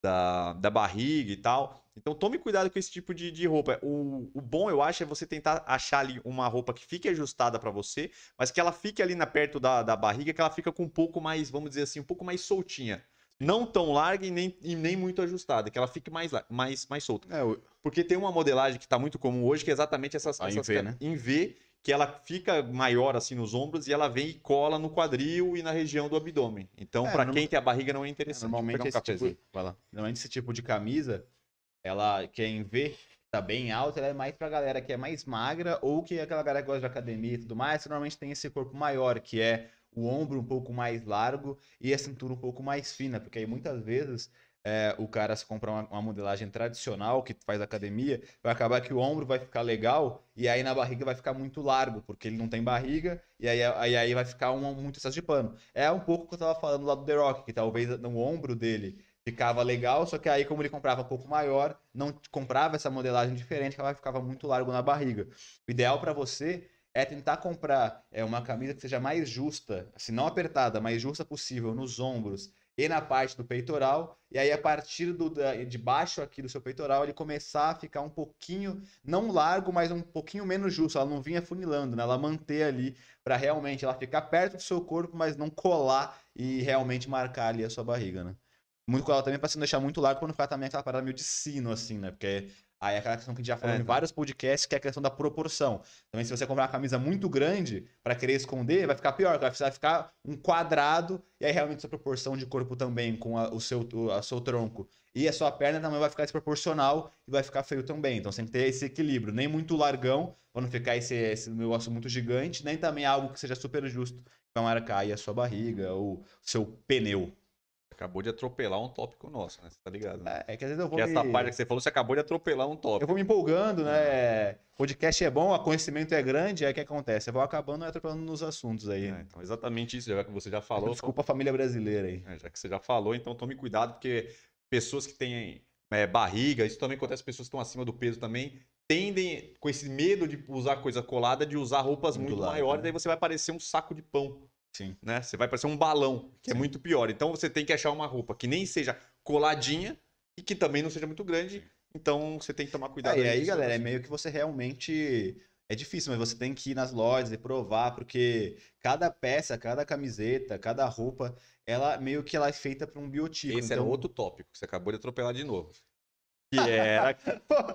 da, da barriga e tal. Então tome cuidado com esse tipo de, de roupa. O, o bom, eu acho, é você tentar achar ali uma roupa que fique ajustada para você, mas que ela fique ali na, perto da, da barriga, que ela fica com um pouco mais, vamos dizer assim, um pouco mais soltinha. Não tão larga e nem, e nem muito ajustada, que ela fique mais, mais, mais solta. É, o- Porque tem uma modelagem que está muito comum hoje, que é exatamente essas, A em essas V, ca- né? em V, que ela fica maior assim nos ombros e ela vem e cola no quadril e na região do abdômen. Então, É, para quem tem a barriga não é interessante. Vou normalmente pegar um esse cafezinho. tipo, vai lá. normalmente esse tipo de camisa, ela quem vê tá bem alta, ela é mais pra galera que é mais magra ou que é aquela galera que gosta de academia e tudo mais, que normalmente tem esse corpo maior, que é o ombro um pouco mais largo e a cintura um pouco mais fina, porque aí muitas vezes é, o cara se comprar uma, uma modelagem tradicional que faz academia, vai acabar que o ombro vai ficar legal e aí na barriga vai ficar muito largo, porque ele não tem barriga e aí, aí, aí vai ficar um, muito excesso de pano. É um pouco o que eu tava falando lá do The Rock, que talvez no ombro dele ficava legal, só que aí como ele comprava um pouco maior, não comprava essa modelagem diferente, que ela ficava muito largo na barriga. O ideal para você é tentar comprar é, uma camisa que seja mais justa, assim, não apertada, mais justa possível nos ombros e na parte do peitoral, e aí a partir do, da, de baixo aqui do seu peitoral ele começar a ficar um pouquinho, não largo, mas um pouquinho menos justo, ela não vinha funilando, né? Ela manter ali para realmente ela ficar perto do seu corpo, mas não colar e realmente marcar ali a sua barriga, né? Muito ela também para não deixar muito largo, para não ficar também aquela parada meio de sino, assim, né? Porque Aí é aquela questão que a gente já falou É, em não. vários podcasts, que é a questão da proporção. Também, se você comprar uma camisa muito grande para querer esconder, vai ficar pior, vai vai ficar um quadrado, e aí realmente sua proporção de corpo também, com a, o seu, a seu tronco e a sua perna também vai ficar desproporcional e vai ficar feio também. Então você tem que ter esse equilíbrio. Nem muito largão, para não ficar esse, esse negócio muito gigante, nem também algo que seja super justo para marcar aí a sua barriga ou seu pneu. Acabou de atropelar um tópico nosso, né? Você tá ligado? Né? É, é que às vezes eu vou. Que essa me- parte que você falou, você acabou de atropelar um Eu tópico. vou me empolgando, né? Podcast é bom, o conhecimento é grande, aí o que acontece? Eu vou acabando e atropelando nos assuntos aí. É, então, exatamente isso, já que você já falou. Desculpa a família brasileira aí. É, já que você já falou, então tome cuidado, porque pessoas que têm é, barriga, isso também acontece, pessoas que estão acima do peso também, tendem, com esse medo de usar coisa colada, de usar roupas Muito muito, maiores, né? aí você vai parecer um saco de pão. Sim. Né? Você vai parecer um balão, que é Sim. muito pior. Então você tem que achar uma roupa que nem seja coladinha e que também não seja muito grande. Então você tem que tomar cuidado. É, e aí, galera, é assim. meio que você realmente. É difícil, mas você tem que ir nas lojas e provar, porque cada peça, cada camiseta, cada roupa, ela meio que ela é feita para um biotipo. Esse era então... outro tópico que você acabou de atropelar de novo. Que era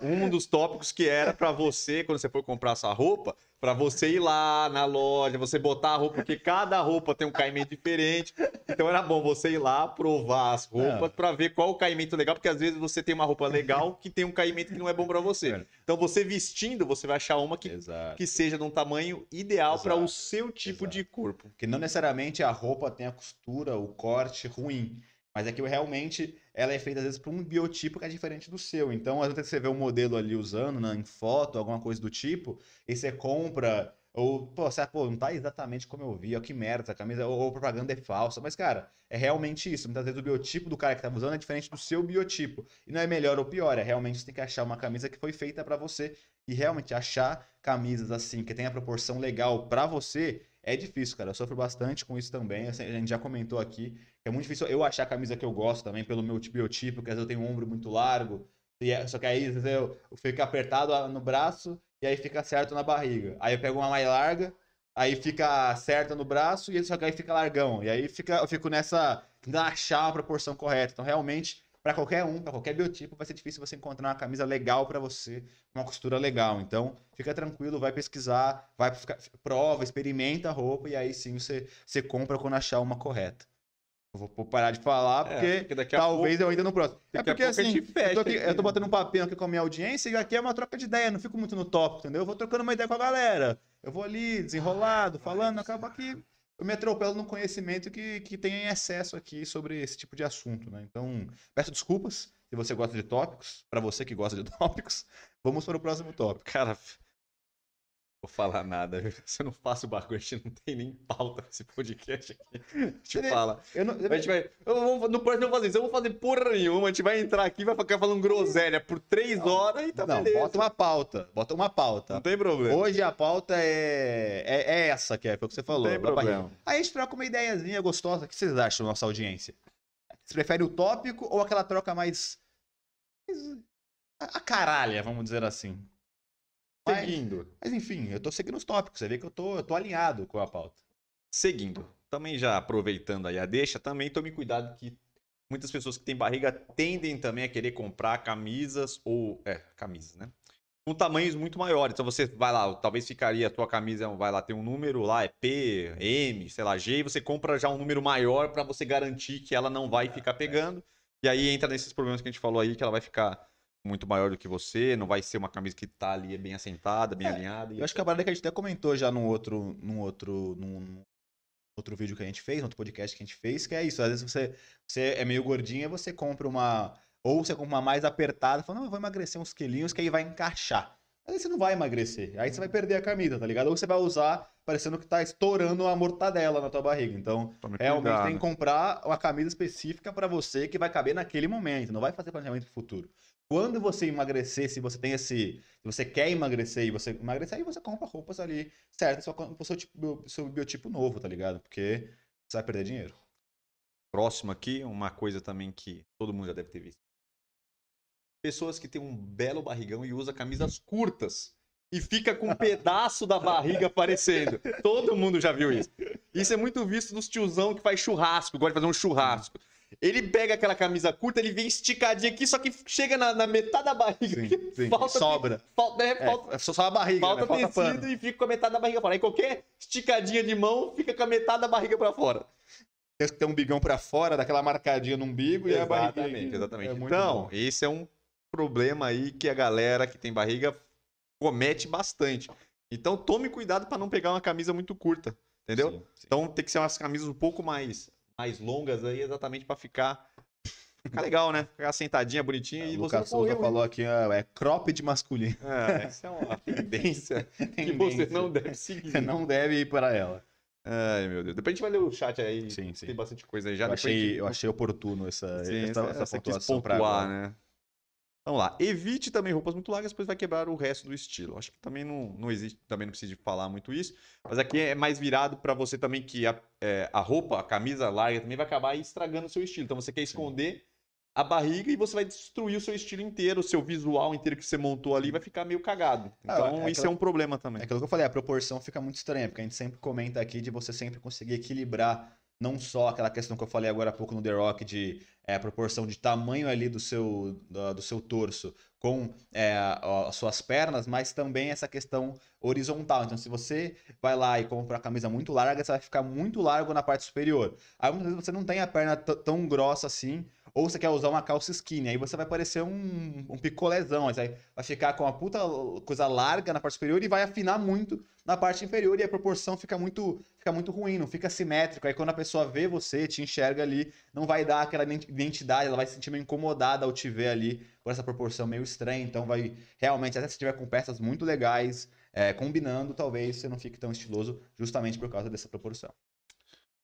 um dos tópicos que era pra você, quando você for comprar essa roupa, pra você ir lá na loja, você botar a roupa, porque cada roupa tem um caimento diferente. Então era bom você ir lá provar as roupas Não. pra ver qual o caimento legal, porque às vezes você tem uma roupa legal que tem um caimento que não é bom pra você. É. Então você vestindo, você vai achar uma que, Exato. que seja de um tamanho ideal pra o seu tipo Exato. de corpo. Porque não necessariamente a roupa tem a costura, o corte ruim. Mas é que realmente ela é feita, às vezes, para um biotipo que é diferente do seu. Então, às vezes você vê o modelo ali usando né, em foto, alguma coisa do tipo, e você compra, ou, pô, você, pô, não tá exatamente como eu vi, ó, que merda essa camisa, ou, ou propaganda é falsa. Mas, cara, é realmente isso. Muitas vezes o biotipo do cara que tá usando é diferente do seu biotipo. E não é melhor ou pior, é realmente você tem que achar uma camisa que foi feita para você. E realmente achar camisas assim, que tem a proporção legal para você, é difícil, cara. Eu sofro bastante com isso também. Assim, A gente já comentou aqui. É muito difícil eu achar a camisa que eu gosto também, pelo meu biotipo, porque às vezes eu tenho um ombro muito largo. é- Só que aí às vezes, eu eu fico apertado no braço e aí fica certo na barriga. Aí eu pego uma mais larga, aí fica certa no braço e só que aí fica largão. E aí fica, eu fico nessa. achar a proporção correta. Então, realmente, para qualquer um, para qualquer biotipo, vai ser difícil você encontrar uma camisa legal para você, uma costura legal. Então, fica tranquilo, vai pesquisar, vai ficar, prova, experimenta a roupa e aí sim você, você compra quando achar uma correta. Vou parar de falar É, porque porque talvez eu ainda no próximo. É porque pouco assim, fecha eu tô, aqui- eu tô batendo um papinho aqui com a minha audiência e aqui é uma troca de ideia, não fico muito no tópico, entendeu? Eu vou trocando uma ideia com a galera. Eu vou ali, desenrolado, falando, acaba que eu me atropelo no conhecimento que, que tem em excesso aqui sobre esse tipo de assunto, né? Então, peço desculpas se você gosta de tópicos, pra você que gosta de <laughs> tópicos. Vamos para o próximo tópico. Cara, vou falar nada. <laughs> Se eu não faço o bagulho, a gente não tem nem pauta nesse podcast aqui. Te Ele- fala. Eu não, A gente vai. Eu vou, no próximo eu vou fazer isso. Eu vou fazer porra nenhuma. A gente vai entrar aqui, vai ficar falando groselha por três horas e tá não, beleza. bota uma pauta. Bota uma pauta. Não tem problema. Hoje a pauta é, é, é essa que é, foi o que você falou. tem da barriga. problema. Aí a gente troca uma ideiazinha gostosa. O que vocês acham, nossa audiência? Você prefere o tópico ou aquela troca mais. mais- A a caralha, vamos dizer assim. Seguindo. mas enfim, eu tô seguindo os tópicos. Você vê que eu tô, eu tô alinhado com a pauta. Seguindo. Também já aproveitando aí a deixa, também tome cuidado que muitas pessoas que têm barriga tendem também a querer comprar camisas ou. É, camisas, né? Com tamanhos muito maiores. Então você vai lá, talvez ficaria a tua camisa, vai lá, tem um número lá, é P, M, sei lá, G, e você compra já um número maior para você garantir que ela não vai ficar pegando. E aí entra nesses problemas que a gente falou aí, que ela vai ficar muito maior do que você, não vai ser uma camisa que tá ali bem assentada, bem É, alinhada. e- Eu acho que a parada que a gente até comentou já num outro, num outro, num, num outro vídeo que a gente fez, no outro podcast que a gente fez, que é isso. Às vezes você, você é meio gordinha, você compra uma. Ou você compra uma mais apertada, fala, não, eu vou emagrecer uns quilinhos que aí vai encaixar. Aí você não vai emagrecer. Aí você vai perder a camisa, tá ligado? Ou você vai usar parecendo que tá estourando uma mortadela na tua barriga. Então, realmente cuidado. tem que comprar uma camisa específica pra você que vai caber naquele momento. Não vai fazer planejamento pro futuro. Quando você emagrecer, se você tem esse. Se você quer emagrecer e você emagrecer, aí você compra roupas ali certas só com o seu, tipo, seu biotipo novo, tá ligado? Porque você vai perder dinheiro. Próximo aqui, uma coisa também que todo mundo já deve ter visto. Pessoas que têm um belo barrigão e usa camisas curtas e fica com um <laughs> pedaço da barriga aparecendo. Todo mundo já viu isso. Isso é muito visto nos tiozão que faz churrasco, gosta de fazer um churrasco. Ele pega aquela camisa curta, ele vem esticadinho aqui, só que chega na, na metade da barriga. Sim, <laughs> sim. Falta, Sobra. Falta, é, É, falta, é só só a barriga, falta né? Falta tecido pano. e fica com a metade da barriga fora. Aí qualquer esticadinha de mão fica com a metade da barriga pra fora. Tem que ter um bigão pra fora, daquela marcadinha no umbigo e a barriga. Exatamente, exatamente. É então, bom. esse é um problema aí que a galera que tem barriga comete bastante. Então, tome cuidado para não pegar uma camisa muito curta, entendeu? Sim, sim. Então, tem que ser umas camisas um pouco mais, mais longas aí, exatamente para ficar, ficar legal, né? Ficar sentadinha, bonitinha e o você Lucas Souza correu, hein? falou aqui, é cropped masculino. É, essa é uma <laughs> tendência <laughs> que você não deve seguir. Você não deve ir para ela. Ai, meu Deus. Depois a gente vai ler o chat aí. Sim, sim. Tem bastante coisa aí já. Eu achei, gente- eu achei oportuno essa, Sim, essa, essa essa pontuação pontuar, agora. né? Vamos lá. Evite também roupas muito largas, pois vai quebrar o resto do estilo. Acho que também não, não existe, também não precisa de falar muito isso. Mas aqui é mais virado para você também que a, é, a roupa, a camisa larga também vai acabar estragando o seu estilo. Então você quer esconder a barriga e você vai destruir o seu estilo inteiro, o seu visual inteiro que você montou ali vai ficar meio cagado. Ah, Então é isso aquela- é um problema também. É aquilo que eu falei, a proporção fica muito estranha, porque a gente sempre comenta aqui de você sempre conseguir equilibrar não só aquela questão que eu falei agora há pouco no The Rock de é, proporção de tamanho ali do seu, do, do seu torso com é, as suas pernas, mas também essa questão horizontal. Então, se você vai lá e compra uma camisa muito larga, você vai ficar muito largo na parte superior. Aí, muitas vezes, você não tem a perna tão grossa assim, ou você quer usar uma calça skinny, aí você vai parecer um, um picolézão, aí vai ficar com uma puta coisa larga na parte superior e vai afinar muito na parte inferior e a proporção fica muito, fica muito ruim, não fica simétrico. Aí quando a pessoa vê você, te enxerga ali, não vai dar aquela ident- identidade, ela vai se sentir meio incomodada ao te ver ali por essa proporção meio estranha. Então vai realmente, até se tiver com peças muito legais, é, combinando, talvez você não fique tão estiloso justamente por causa dessa proporção.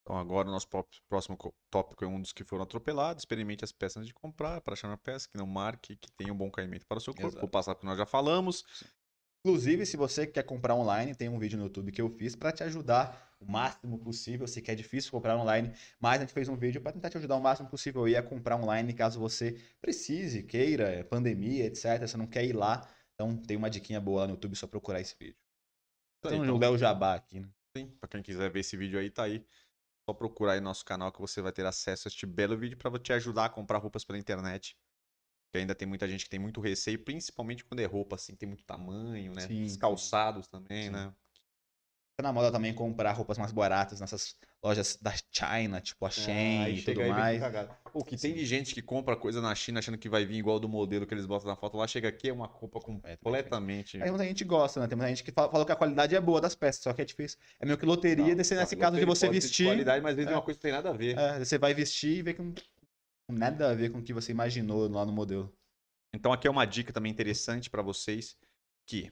Então agora o nosso próximo co- tópico é um dos que foram atropelados. Experimente as peças de comprar para achar uma peça que não marque, que tenha um bom caimento para o seu corpo. Exato. Vou passar porque nós já falamos. Inclusive, se você quer comprar online, tem um vídeo no YouTube que eu fiz para te ajudar o máximo possível. Eu sei que é difícil comprar online, mas a gente fez um vídeo para tentar te ajudar o máximo possível aí a comprar online, caso você precise, queira, é pandemia, etc. Você não quer ir lá. Então tem uma diquinha boa lá no YouTube, só procurar esse vídeo. Então, Então, o Léo Jabá aqui, né? Sim, pra quem quiser ver esse vídeo aí, tá aí. Só procurar aí nosso canal que você vai ter acesso a este belo vídeo para te ajudar a comprar roupas pela internet. Porque ainda tem muita gente que tem muito receio, principalmente quando é roupa assim, tem muito tamanho, né? Sim, Os calçados também, Sim. né? Tá na moda também comprar roupas mais baratas nessas lojas da China, tipo a Shein Aí e tudo mais. O que tem de gente que compra coisa na China achando que vai vir igual do modelo que eles botam na foto lá, chega aqui é uma roupa completamente. Aí muita gente gosta, né? Tem muita gente que fala, falou que a qualidade é boa das peças, só que é difícil. É meio que loteria Não, desse, não, nesse caso de você ser de vestir. Qualidade, mas às vezes é É. uma coisa que tem nada a ver. É, você vai vestir e vê que não tem nada a ver com o que você imaginou lá no modelo. Então aqui é uma dica também interessante para vocês que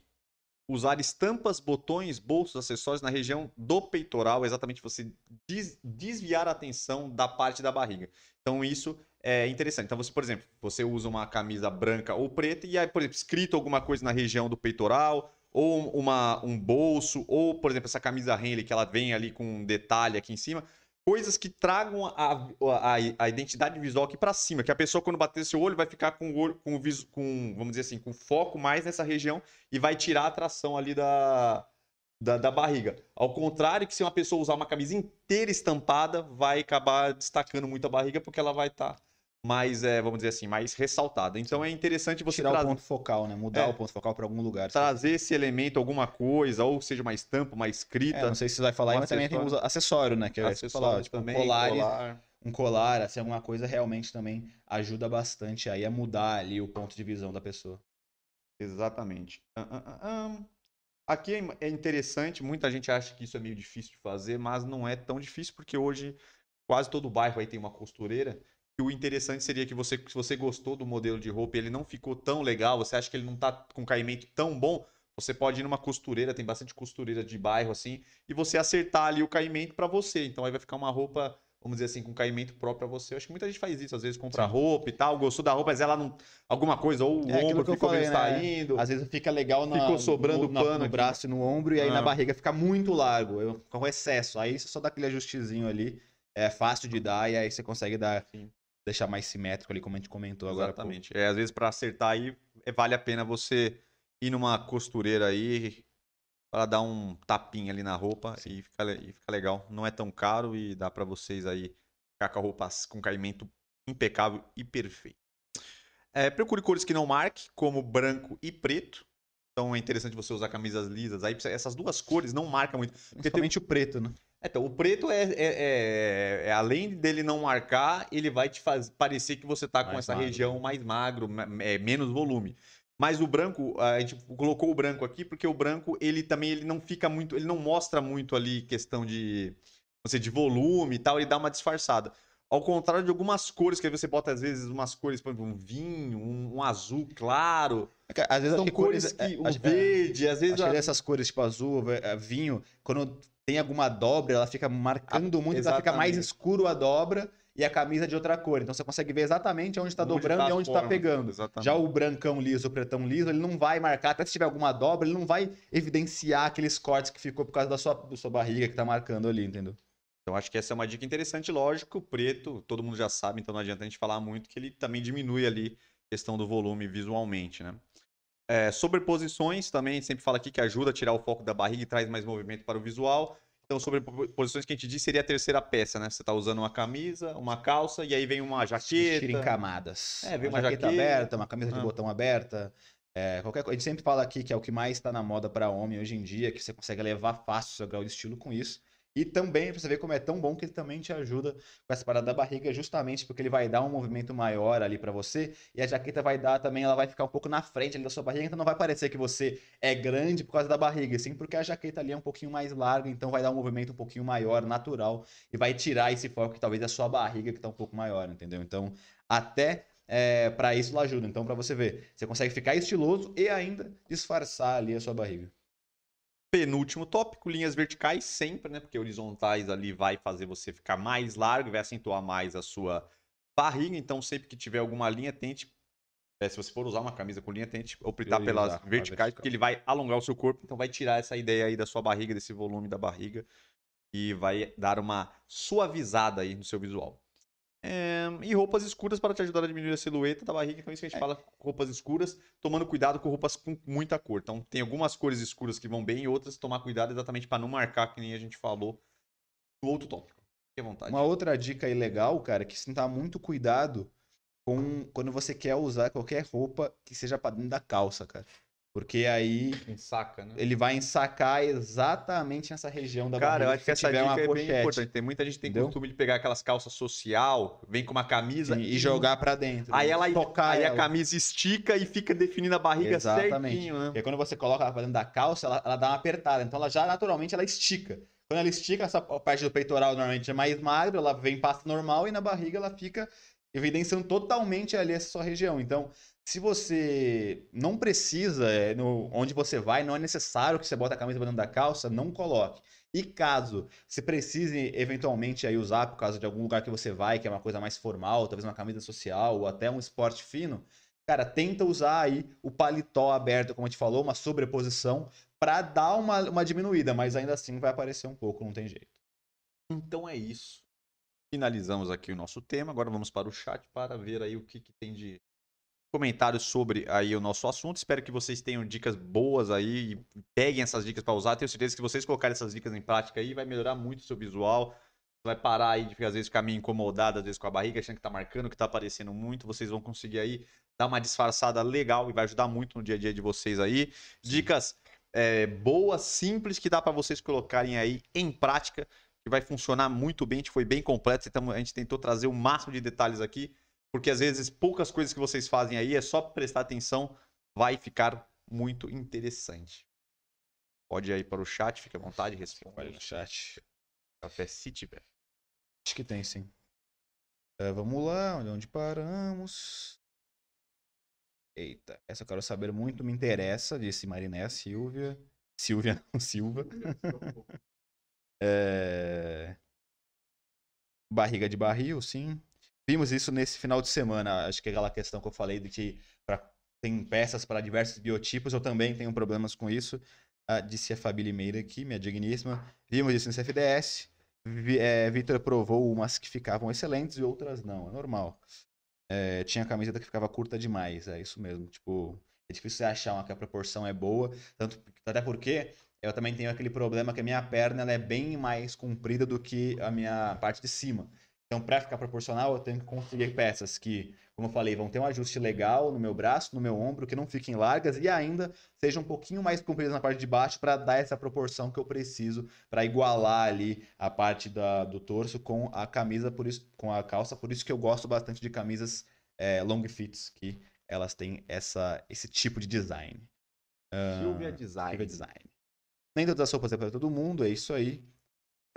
usar estampas, botões, bolsos, acessórios na região do peitoral, exatamente você des- desviar a atenção da parte da barriga. Então isso é interessante. Então você, por exemplo, você usa uma camisa branca ou preta e aí, por exemplo, escrito alguma coisa na região do peitoral ou uma, um bolso ou, por exemplo, essa camisa Henley que ela vem ali com um detalhe aqui em cima, coisas que tragam a, a, a identidade visual aqui para cima, que a pessoa quando bater seu olho vai ficar com o olho, com, o visu, com, vamos dizer assim, com foco mais nessa região e vai tirar a atração ali da, da, da barriga. Ao contrário que se uma pessoa usar uma camisa inteira estampada, vai acabar destacando muito a barriga porque ela vai estar mais, é, vamos dizer assim, mais ressaltada. Então é interessante você Tirar o trazer ponto focal, né? Mudar É. o ponto focal para algum lugar. trazer esse elemento, alguma coisa, ou seja uma estampa, uma escrita. É, não sei se você vai falar um mas também tem acessório. né? Que é acessório falar, tipo, também, colares, colar. um colar, assim, alguma coisa realmente também ajuda bastante aí a mudar ali o ponto de visão da pessoa. Exatamente. Aqui é- é interessante, muita gente acha que isso é meio difícil de fazer, mas não é tão difícil porque hoje quase todo bairro aí tem uma costureira. E o interessante seria que você, se você gostou do modelo de roupa e ele não ficou tão legal, você acha que ele não tá com caimento tão bom, Você pode ir numa costureira, tem bastante costureira de bairro assim, e você acertar ali o caimento pra você. Então aí vai ficar uma roupa, vamos dizer assim, com caimento próprio pra você. Eu acho que muita gente faz isso, às vezes compra Sim. roupa e tal, gostou da roupa, mas ela não. Alguma coisa, ou o É ombro que ficou meio né? saindo. Às vezes fica legal na, Ficou sobrando no, pano no aqui. braço e no ombro, e aí Ah. na barriga fica muito largo, eu- com excesso. Aí você só dá aquele ajustezinho ali, é fácil de dar, e aí você consegue dar, Sim. Deixar mais simétrico ali, como a gente comentou agora. Exatamente. É, às vezes pra acertar aí, é, vale a pena você ir numa costureira aí para dar um tapinha ali na roupa e fica, e fica legal. Não é tão caro e dá pra vocês aí ficar com a roupa com caimento impecável e perfeito. É, procure cores que não marque, como branco e preto. Então é interessante você usar camisas lisas. Aí essas duas cores não marcam muito. Porque tem Principalmente o preto, né? é, Então, o preto é, é- é- é- além dele não marcar, ele vai te fazer parecer que você tá com Mais essa magro. região mais magro, ma- é, menos volume. Mas o branco, a gente colocou o branco aqui porque o branco, ele também ele não fica muito, ele não mostra muito ali questão de, você de volume e tal, ele dá uma disfarçada. Ao contrário de algumas cores que aí você bota às vezes umas cores, por exemplo, um vinho, um, um azul claro, Às vezes são cores cores, que é, acho- é, verde, às vezes que a- dessas cores, tipo azul, vinho, quando tem alguma dobra, ela fica marcando muito, ela fica mais escuro a dobra e a camisa de outra cor. Então você consegue ver exatamente onde está dobrando tá e onde está pegando. Exatamente. Já o brancão liso, o pretão liso, ele não vai marcar, até se tiver alguma dobra, ele não vai evidenciar aqueles cortes que ficou por causa da sua, da sua barriga que tá marcando ali, entendeu? Então acho que essa é uma dica interessante, lógico, o preto, todo mundo já sabe, então não adianta a gente falar muito que ele também diminui ali a questão do volume visualmente, né? É, sobreposições também, sempre fala aqui que ajuda a tirar o foco da barriga e traz mais movimento para o visual. Então, sobreposições que a gente disse seria a terceira peça, né? Você tá usando uma camisa, uma calça e aí vem uma Vestir em jaqueta. camadas. É, vem uma jaqueta jaqueta. aberta, uma camisa de Ah. botão aberta. é, qualquer coisa. A gente sempre fala aqui que é o que mais está na moda para homem hoje em dia, que você consegue levar fácil o seu grau de estilo com isso. E também, pra você ver como é tão bom que ele também te ajuda com essa parada da barriga, justamente porque ele vai dar um movimento maior ali pra você. E a jaqueta vai dar também, ela vai ficar um pouco na frente ali da sua barriga, então não vai parecer que você é grande por causa da barriga, sim, porque a jaqueta ali é um pouquinho mais larga, então vai dar um movimento um pouquinho maior, natural, e vai tirar esse foco que talvez da sua barriga que tá um pouco maior, entendeu? Então, até é, para isso ela ajuda. Então, pra você ver, você consegue ficar estiloso e ainda disfarçar ali a sua barriga. Penúltimo tópico, linhas verticais sempre, né? Porque horizontais ali vai fazer você ficar mais largo, vai acentuar mais a sua barriga. Então, sempre que tiver alguma linha, tente. é, se você for usar uma camisa com linha, tente optar pelas verticais, porque ele vai alongar o seu corpo, então vai tirar essa ideia aí da sua barriga, desse volume da barriga, e vai dar uma suavizada aí no seu visual. É, e roupas escuras para te ajudar a diminuir a silhueta da barriga. Então, isso que a gente É. fala, roupas escuras, tomando cuidado com roupas com muita cor. Então, tem algumas cores escuras que vão bem e outras tomar cuidado exatamente para não marcar, que nem a gente falou no outro tópico. Fique à vontade. Uma outra dica aí legal, cara, é que você tem que tomar muito cuidado com quando você quer usar qualquer roupa que seja pra dentro da calça, cara. Porque aí Saca, né? ele vai ensacar exatamente nessa região da Cara, eu barriga acho que essa dica é bem pochete. importante. Tem muita gente que tem Entendeu? costume de pegar aquelas calças social, vem com uma camisa Sim, e jogar pra dentro. Aí né? ela Tocar aí a ela. camisa estica e fica definindo a barriga Exatamente. certinho, né? Porque quando você coloca ela pra dentro da calça, ela, ela dá uma apertada. Então ela já naturalmente ela estica. Quando ela estica, essa parte do peitoral normalmente é mais magra, ela vem passa normal e na barriga ela fica evidenciando totalmente ali essa sua região. Então, se você não precisa, é, no, onde você vai, não é necessário que você bota a camisa dentro da calça, não coloque. E caso você precise eventualmente aí usar por causa de algum lugar que você vai, que é uma coisa mais formal, talvez uma camisa social ou até um esporte fino, cara, tenta usar aí o paletó aberto, como a gente falou, uma sobreposição, para dar uma, uma diminuída, mas ainda assim vai aparecer um pouco, não tem jeito. Então é isso. Finalizamos aqui o nosso tema. Agora vamos para o chat para ver aí o que, que tem de comentários sobre aí o nosso assunto. Espero que vocês tenham dicas boas aí e peguem essas dicas para usar. Tenho certeza que vocês colocarem essas dicas em prática aí vai melhorar muito o seu visual. Vai parar aí de às vezes ficar meio incomodado, às vezes com a barriga, achando que tá marcando, que tá aparecendo muito. Vocês vão conseguir aí dar uma disfarçada legal e vai ajudar muito no dia a dia de vocês aí. Dicas é, boas, simples, que dá para vocês colocarem aí em prática que vai funcionar muito bem. A gente foi bem completo, então a gente tentou trazer o máximo de detalhes aqui, porque às vezes poucas coisas que vocês fazem aí é só prestar atenção, vai ficar muito interessante. Pode ir aí para o chat, fique à vontade, responda. Olha no chat. Café se tiver. Acho que tem, sim. É, vamos lá, onde paramos. Eita, essa eu quero saber muito, me interessa, disse Mariné Silvia. Silvia, <laughs> não, Silva. <laughs> É, Barriga de barril, sim. Vimos isso nesse final de semana. Acho que é aquela questão que eu falei de que pra... tem peças para diversos biotipos, eu também tenho problemas com isso. Ah, disse a Fabi Limeira aqui, minha digníssima. Vimos isso no CFDS. Vi- é, Vitor provou umas que ficavam excelentes e outras não. É normal. É, tinha camiseta que ficava curta demais. É isso mesmo. Tipo, é difícil você achar uma que a proporção é boa. Tanto, até porque eu também tenho aquele problema que a minha perna é bem mais comprida do que a minha parte de cima. Então, para ficar proporcional, eu tenho que conseguir peças que, como eu falei, vão ter um ajuste legal no meu braço, no meu ombro, que não fiquem largas e ainda sejam um pouquinho mais compridas na parte de baixo para dar essa proporção que eu preciso para igualar ali a parte da, do torso com a camisa, por isso, com a calça. Por isso que eu gosto bastante de camisas é, long fits, que elas têm essa, esse tipo de design. Silvia Design. Silvia Design. Nem todas as roupas é para todo mundo, é isso aí.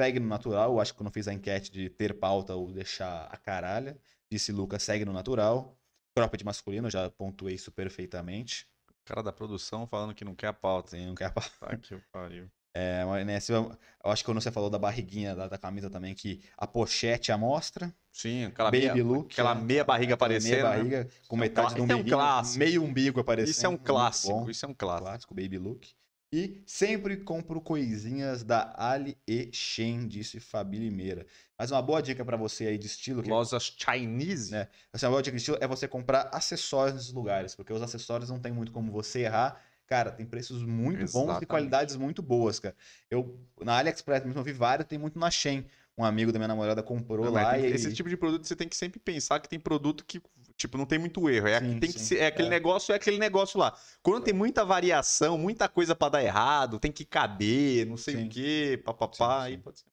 Segue no natural. Acho que quando fiz a enquete de ter pauta ou deixar a caralha, disse Lucas, segue no natural. Cropped masculino, já pontuei isso perfeitamente. O cara da produção falando que não quer a pauta. Tem, não quer pauta. Tá que pariu. É, mas, né, eu, acho que quando você falou da barriguinha da, da camisa também, que a pochete amostra. Sim, aquela Baby meia, look. aquela né? meia barriga aparecendo. Meia né? barriga com é um metade do isso é um umbigo. clássico. meio umbigo aparecendo. Isso é um clássico, isso é um clássico. Clássico, baby look. E sempre compro coisinhas da Ali e Shen, disse Fabi Limeira. Mas uma boa dica pra você aí de estilo, que Lojas Chinese. Né? assim, uma boa dica de estilo é você comprar acessórios nesses lugares, porque os acessórios não tem muito como você errar. Cara, tem preços muito bons e Exatamente. qualidades muito boas, cara. Eu, na AliExpress mesmo, eu vi vários, tem muito na Shein. Um amigo da minha namorada comprou Não, lá tem e... Esse tipo de produto você tem que sempre pensar que tem produto que, tipo, não tem muito erro. É, Sim, tem que ser, é aquele É. negócio, é aquele negócio lá. Quando tem muita variação, muita coisa pra dar errado, tem que caber, não sei Sim. o quê, papapá, aí pode ser.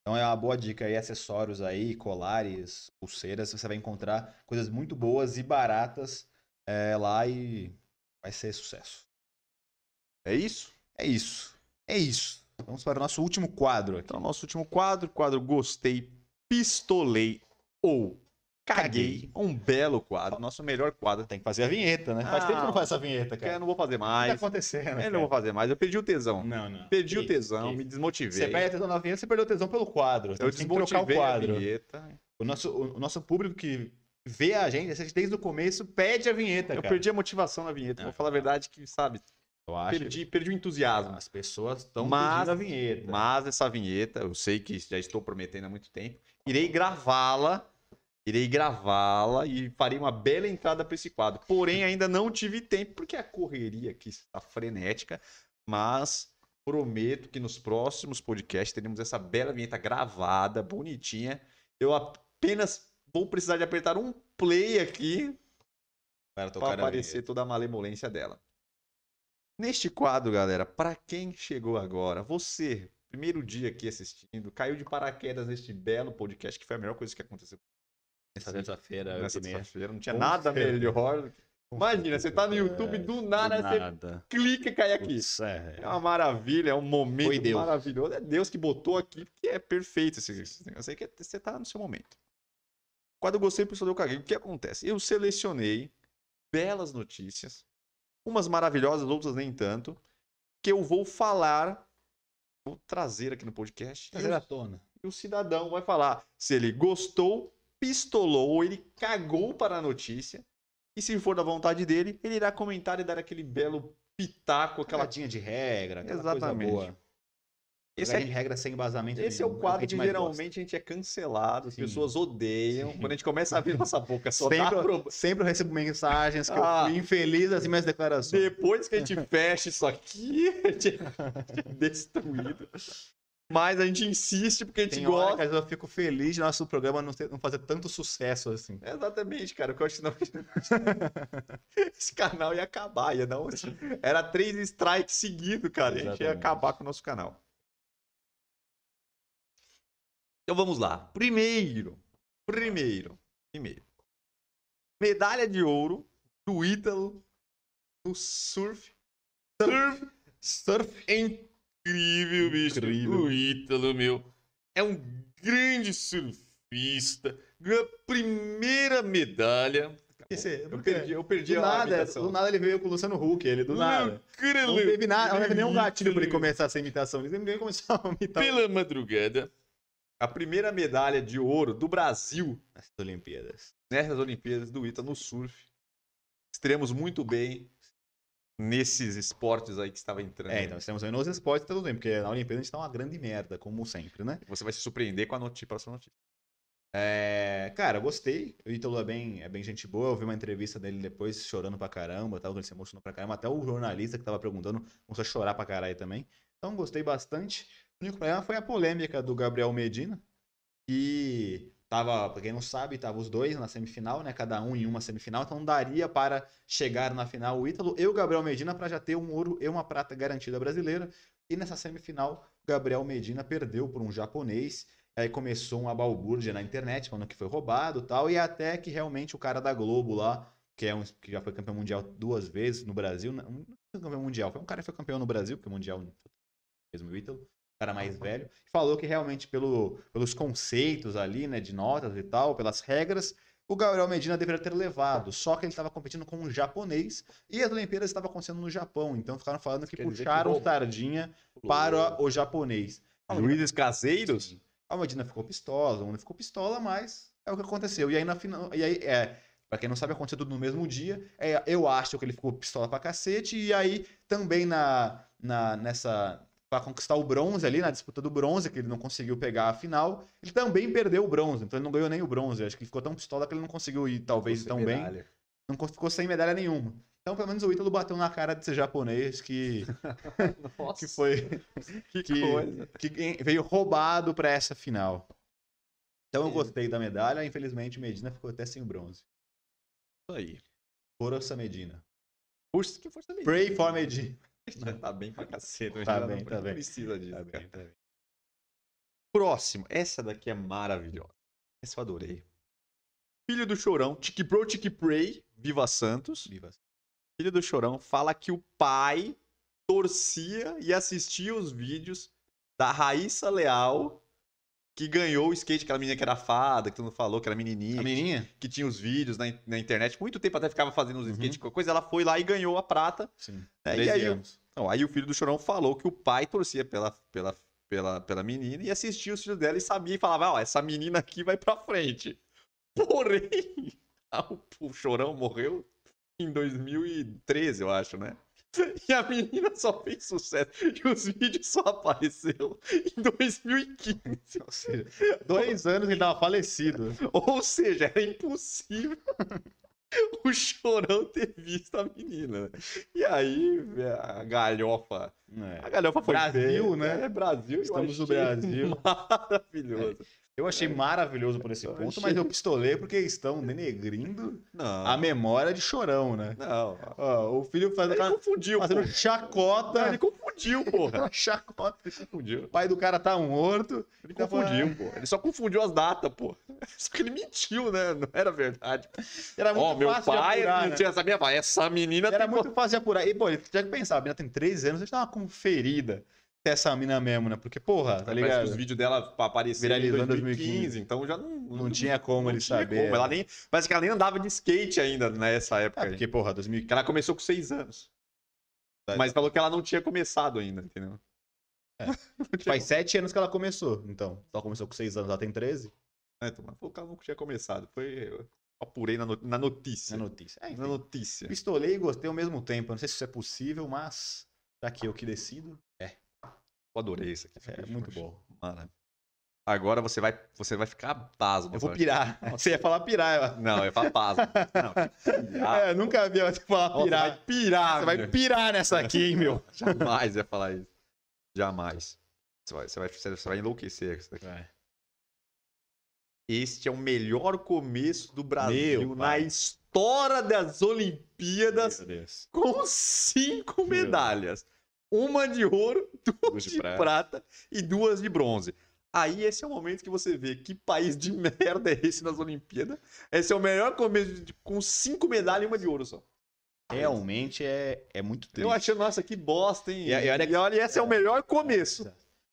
Então é uma boa dica aí, acessórios aí, colares, pulseiras, você vai encontrar coisas muito boas e baratas é, lá e vai ser sucesso. É isso? É isso. É isso. Vamos para o nosso último quadro aqui. Então, nosso último quadro, quadro Gostei, Pistolei ou Caguei. Um belo quadro, nosso melhor quadro. Tem que fazer a vinheta, né? Faz Ah, tempo que não faz essa vinheta, Porque cara. eu não vou fazer O que tá mais. acontecendo? Eu não vou fazer mais. Eu perdi o tesão. Não, não. Perdi o Que tesão, isso, me que desmotivei. Você perde tesão na vinheta, você perdeu tesão pelo quadro. Eu tem que trocar o desmotivei a quadro. vinheta. O nosso, o, o nosso público que vê a gente, assiste desde o começo, pede a vinheta, Eu cara. perdi a motivação na vinheta. Não. Vou falar a verdade que, sabe, Eu acho perdi, perdi o entusiasmo. As pessoas estão pedindo a vinheta. Mas essa vinheta, eu sei que já estou prometendo há muito tempo, irei gravá-la, irei gravá-la e farei uma bela entrada para esse quadro. Porém, ainda não tive tempo, porque a correria aqui está frenética, mas prometo que nos próximos podcasts teremos essa bela vinheta gravada, bonitinha. Eu apenas vou precisar de apertar um play aqui Para para aparecer toda a malemolência dela. Neste quadro, galera, para quem chegou agora, você, primeiro dia aqui assistindo, caiu de paraquedas neste belo podcast, que foi a melhor coisa que aconteceu Nessa terça-feira, nessa terça-feira. Não tinha nada melhor. Imagina, você tá no YouTube, do nada, Do você nada. clica e cai aqui. Putz, é. É uma maravilha, é um momento maravilhoso. É Deus que botou aqui, porque é perfeito esse. Eu sei que você tá no seu momento. Quando eu gostei, pessoal, eu caguei. O que acontece? Eu selecionei belas notícias, umas maravilhosas, outras nem tanto, que eu vou falar, vou trazer aqui no podcast. Trazer à tona. e o cidadão vai falar se ele gostou, pistolou ou ele cagou para a notícia. E se for da vontade dele, ele irá comentar e dar aquele belo pitaco, aquela Caladinha de regra, aquela Exatamente. coisa boa. Esse é, de regra sem embasamento esse é o nenhum, quadro que geralmente a gente é cancelado, as Sim. pessoas odeiam. Sim. Quando a gente começa a abrir nossa boca, só Sempre, problema. sempre eu recebo mensagens que Ah. eu fui infeliz das minhas declarações. Depois que a gente fecha isso aqui, a gente <laughs> é destruído. Mas a gente insiste porque a gente Tem hora gosta. que às vezes eu fico feliz de nosso programa não, ter- não fazer tanto sucesso assim. Exatamente, cara. porque. <laughs> Esse canal ia acabar, ia dar um... Era três strikes seguidos, cara. e A gente ia Exatamente. acabar com o nosso canal. Então vamos lá. Primeiro, primeiro, primeiro. Medalha de ouro do Ítalo no surf. Surf, surf é incrível, bicho. Incrível. O Ítalo, meu, é um grande surfista. Ganhou a primeira medalha. Esse- Eu perdi, eu perdi Do a nada, imitação. do nada ele veio com o Luciano Huck, ele do nada. Não teve nada, não teve nenhum gatilho pra ele começar essa imitação. Ninguém começou a imitar Pela madrugada. A primeira medalha de ouro do Brasil as Olimpíadas. nessas Olimpíadas do Ita no surf. Estreamos muito bem nesses esportes aí que estava entrando. É, então estamos aí nos esportes, tudo bem, porque na Olimpíada a gente tá uma grande merda, como sempre, né? Você vai se surpreender com a notícia, próxima notícia. É, cara, gostei. O Ítalo é bem, é bem gente boa. Eu vi uma entrevista dele depois chorando pra caramba, tal, ele se emocionou pra caramba. Até o jornalista que tava perguntando começou a chorar pra caralho também. Então gostei bastante. O único problema foi a polêmica do Gabriel Medina, que tava, pra quem não sabe, tava os dois na semifinal, né? Cada um em uma semifinal, então daria para chegar na final o Ítalo e o Gabriel Medina para já ter um ouro e uma prata garantida brasileira. E nessa semifinal, Gabriel Medina perdeu por um japonês. Aí começou uma balbúrdia na internet, falando que foi roubado tal, e até que realmente o cara da Globo lá, que, é um, que já foi campeão mundial duas vezes no Brasil, não foi campeão mundial, foi um cara que foi campeão no Brasil, porque o mundial mesmo o Ítalo, cara mais velho, falou que realmente pelo, pelos conceitos ali, né, de notas e tal, pelas regras, o Gabriel Medina deveria ter levado, só que ele estava competindo com um japonês e as Olimpíadas estavam acontecendo no Japão, então ficaram falando que Quer que puxaram roubou. sardinha para o japonês. Juízes caseiros? A Medina ficou pistola, todo mundo ficou pistola, mas é o que aconteceu. E aí na final, e aí é, Pra quem não sabe, aconteceu tudo no mesmo dia. É, eu acho que ele ficou pistola pra cacete. E aí, também na, na, nessa. Pra conquistar o bronze ali, na disputa do bronze, que ele não conseguiu pegar a final, ele também perdeu o bronze. Então ele não ganhou nem o bronze. Acho que ele ficou tão pistola que ele não conseguiu ir, talvez, tão bem. medalha. Não cons- ficou sem medalha nenhuma. Então, pelo menos o Ítalo bateu na cara de ser japonês, que, <laughs> que foi. Que, que, coisa. que veio roubado pra essa final. Então eu É. gostei da medalha, infelizmente o Medina ficou até sem o bronze. Isso aí. Força Medina. Força, que força bem. Pray for Medina. <laughs> Já tá bem pra cacete. Tá bem, não tá bem. precisa disso. Tá cara. bem, tá bem. Próximo. Essa daqui é maravilhosa. Essa eu adorei. Filho do Chorão, Tiki Pro, Tiki Pray, Viva Santos. Viva. Filho do Chorão fala que o pai torcia e assistia os vídeos da Raíssa Leal, que ganhou o skate, aquela menina que era fada, que tu não falou, que era menininha. A menininha? Que tinha os vídeos na, na internet. Muito tempo até ficava fazendo os Uhum. qualquer coisa. Ela foi lá e ganhou a prata. Sim. né? 13 E aí, o- anos. Não, aí o filho do Chorão falou que o pai torcia pela, pela, pela, pela menina e assistia os filhos dela e sabia e falava, ó, essa menina aqui vai pra frente. <laughs> Porém, <laughs> o Chorão morreu em 2013, eu acho, né? E a menina só fez sucesso. E os vídeos só apareceu em 2015. Ou seja, dois anos ele tava falecido. Ou seja, era impossível <laughs> o Chorão ter visto a menina. E aí, a galhofa A É. galhofa foi Brasil, feia, né? É Brasil. Estamos no Brasil. <laughs> Maravilhoso. Eu achei maravilhoso por esse ponto, mas eu pistolei porque estão denegrindo Não. a memória de chorão, né? Não. Ó, o filho faz Ele aquela, confundiu, fazendo pô. chacota. Ele confundiu, porra. <laughs> Chacota. Ele confundiu. O pai do cara tá morto. Ele Tava- confundiu, pô. Ele só confundiu as datas, pô. <laughs> Só que ele mentiu, né? Não era verdade. Era muito Ó, meu fácil de pai apurar, não né? tinha essa minha pai. Essa menina Era tem muito fácil de apurar. E, pô, ele tinha que pensar, a menina tem 13 anos, deixa eu dar uma conferida é essa mina mesmo, né? Porque, porra, tá ligado? os vídeos dela apareceram em Viralizando 2015, 2015, então já não... Não tinha como ele tinha saber. como. Ela nem, parece que ela nem andava de skate ainda nessa época. É, porque, porra, 2015. Porque ela começou com seis anos. Tá. Mas falou que ela não tinha começado ainda, entendeu? É. <laughs> Não Faz 7 anos que ela começou, então. Ela começou com 6 anos, ela tem 13 É, então, mas falou que ela não tinha começado. Foi. Eu apurei na, na notícia. na notícia. É, Na notícia. pistolei e gostei ao mesmo tempo. Eu Não sei se isso é possível, mas já que eu que decido, Eu adorei isso aqui. é muito bom. Mano. Agora você vai, você vai ficar pasmo. Eu vou pirar. Você ia falar pirar, eu. Não, eu ia falar pasmo. Não, pirar. É, eu nunca vi você falar Nossa, pirar. vai pirar, Você vai pirar nessa aqui, hein, meu. <laughs> Jamais ia falar isso. Jamais. Você vai, você vai, você vai enlouquecer isso daqui. Este é o melhor começo do Brasil Meu na história das Olimpíadas com cinco medalhas. Uma de ouro, duas de, de prata. prata. e duas de bronze. Aí esse é o momento que você vê que país de <laughs> merda é esse nas Olimpíadas. Esse é o melhor começo de- com cinco medalhas e uma de ouro só. Realmente é, é muito triste. Eu achei, nossa, que bosta, hein? E- e olha e olha, esse é o melhor começo.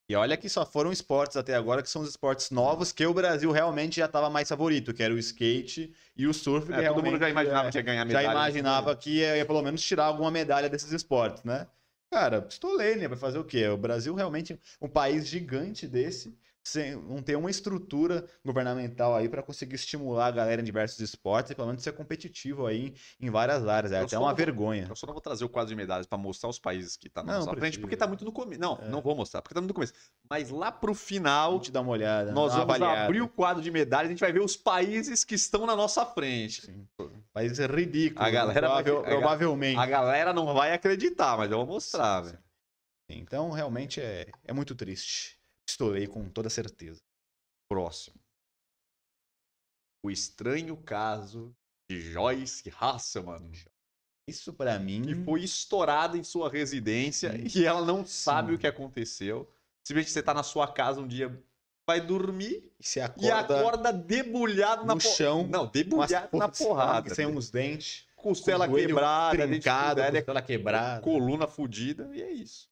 E olha que só foram esportes até agora que são os esportes novos que o Brasil realmente já estava mais favorito, que era o skate e o surf. É, todo mundo já imaginava é, que ia ganhar já medalha. imaginava que ia, ia pelo menos tirar alguma medalha desses esportes, né? Cara, pistolei, né? Vai fazer o quê? O Brasil realmente, um país gigante desse, sem, não ter uma estrutura governamental aí para conseguir estimular a galera em diversos esportes e pelo menos ser competitivo aí em várias áreas. É Eu até uma vou- vergonha. Eu só não vou trazer o quadro de medalhas pra mostrar os países que tá na Não, nossa frente, porque tá muito no começo. Não, É. não vou mostrar, porque tá muito no começo. Mas lá pro final, Vamos te dar uma olhada. nós uma vamos avaliada. abrir o quadro de medalhas e a gente vai ver os países que estão na nossa frente. Sim. País ridículo. A galera vai- provável- ga- provavelmente. A galera não vai acreditar, mas eu vou mostrar, velho. Então, realmente é, é muito triste. Pistolei com toda certeza. Próximo. O estranho caso de Joyce Hasselman, Isso pra mim. que foi estourada em sua residência Sim. e ela não sabe Sim. o que aconteceu. Simplesmente você tá na sua casa um dia, vai dormir Se e acorda, acorda debulhado na no po- chão, Não, debulhado na porrada. sem uns dentes, Costela quebrada, furado, costela quebrada. coluna fudida, e é isso.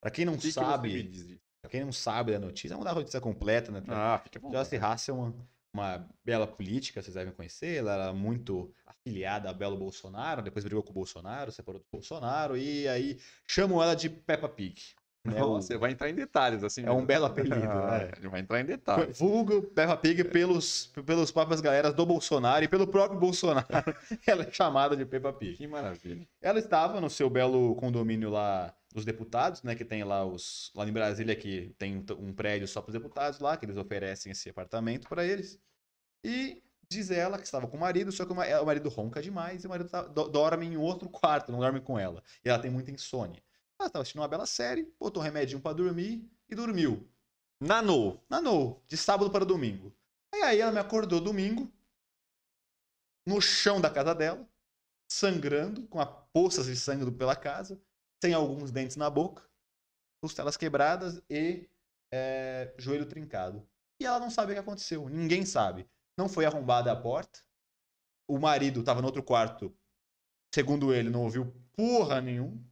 Pra quem não que que sabe, disso? Pra quem não sabe da notícia, vamos dar a notícia completa, né? Ah, fica bom. Joyce Hasselman, uma bela política, vocês devem conhecer. Ela era muito afiliada a Belo Bolsonaro, depois brigou com o Bolsonaro, separou do Bolsonaro, e aí chamam ela de Peppa Pig. né? O- Você vai entrar em detalhes, assim. É um mesmo. belo apelido, <laughs> Ah, né? Ele vai entrar em detalhes. Vulgo Peppa Pig pelos, pelos próprias galeras do Bolsonaro e pelo próprio Bolsonaro. <laughs> Ela é chamada de Peppa Pig. Que maravilha. Ela estava no seu belo condomínio lá dos deputados, né? Que tem lá os. Lá em Brasília, que tem um, prédio só para os deputados lá, que eles oferecem esse apartamento para eles. E diz ela que estava com o marido, só que o ma- o marido ronca demais e o marido tá- do- dorme em outro quarto, não dorme com ela. E ela tem muita insônia. Ela estava assistindo uma bela série, botou um remedinho para dormir e dormiu. Nanou. Nanou, de sábado para domingo. Aí, aí ela me acordou domingo, no chão da casa dela, sangrando, com a poças de sangue pela casa, sem alguns dentes na boca, costelas quebradas e é, joelho trincado. E ela não sabe o que aconteceu, ninguém sabe. Não foi arrombada a porta, o marido estava no outro quarto, segundo ele, não ouviu porra nenhuma.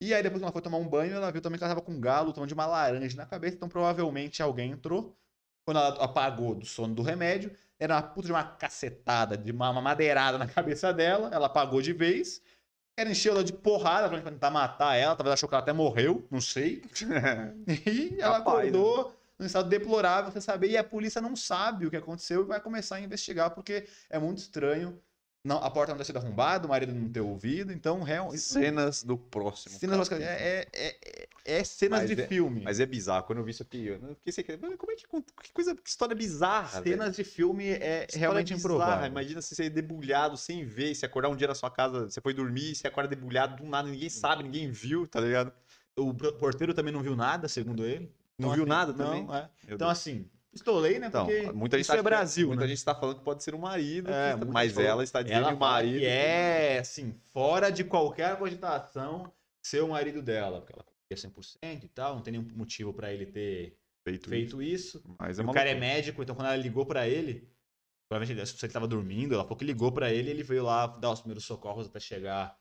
E aí depois que ela foi tomar um banho, ela viu também que ela estava com um galo, tomando de uma laranja na cabeça, então provavelmente alguém entrou. Quando ela apagou do sono do remédio, era uma puta de uma cacetada, de uma, uma madeirada na <laughs> cabeça dela, ela apagou de vez. Ela encheu ela de porrada pra tentar matar ela, talvez achou que ela até morreu, não sei. <laughs> E ela Capaz, né? acordou num estado deplorável, você saber, e a polícia não sabe o que aconteceu e vai começar a investigar, porque é muito estranho. Não, a porta não ter sido arrombada, o marido não ter ouvido, então realmente. Cenas do próximo. Cenas, capítulo. é, é, é, é cenas Mas de é- filme. Mas é bizarro. Quando eu vi isso aqui, eu não fiquei Como é que. Que coisa. Que história bizarra. velho. cenas de filme é História realmente bizarra. improvável. Imagina você ser debulhado sem ver, se acordar um dia na sua casa, você foi dormir, você acorda debulhado do nada, ninguém sabe, ninguém viu, tá ligado? O porteiro também não viu nada, segundo ele. Não Então, viu assim, nada não, também? é. Então, Deus. assim, pistolei, né? Então, Porque muita gente isso é que- Brasil, Muita né? gente tá falando que pode ser o marido, É, que- muita mas falou- ela está dizendo que o marido. que é, assim, fora de qualquer cogitação ser o marido dela. Porque ela confia 100% e tal, não tem nenhum motivo pra ele ter feito, feito isso. Mas E é o cara é médico, então quando ela ligou pra ele, provavelmente ele- se ele tava dormindo, ela falou que ligou pra ele, ele veio lá dar os primeiros socorros até chegar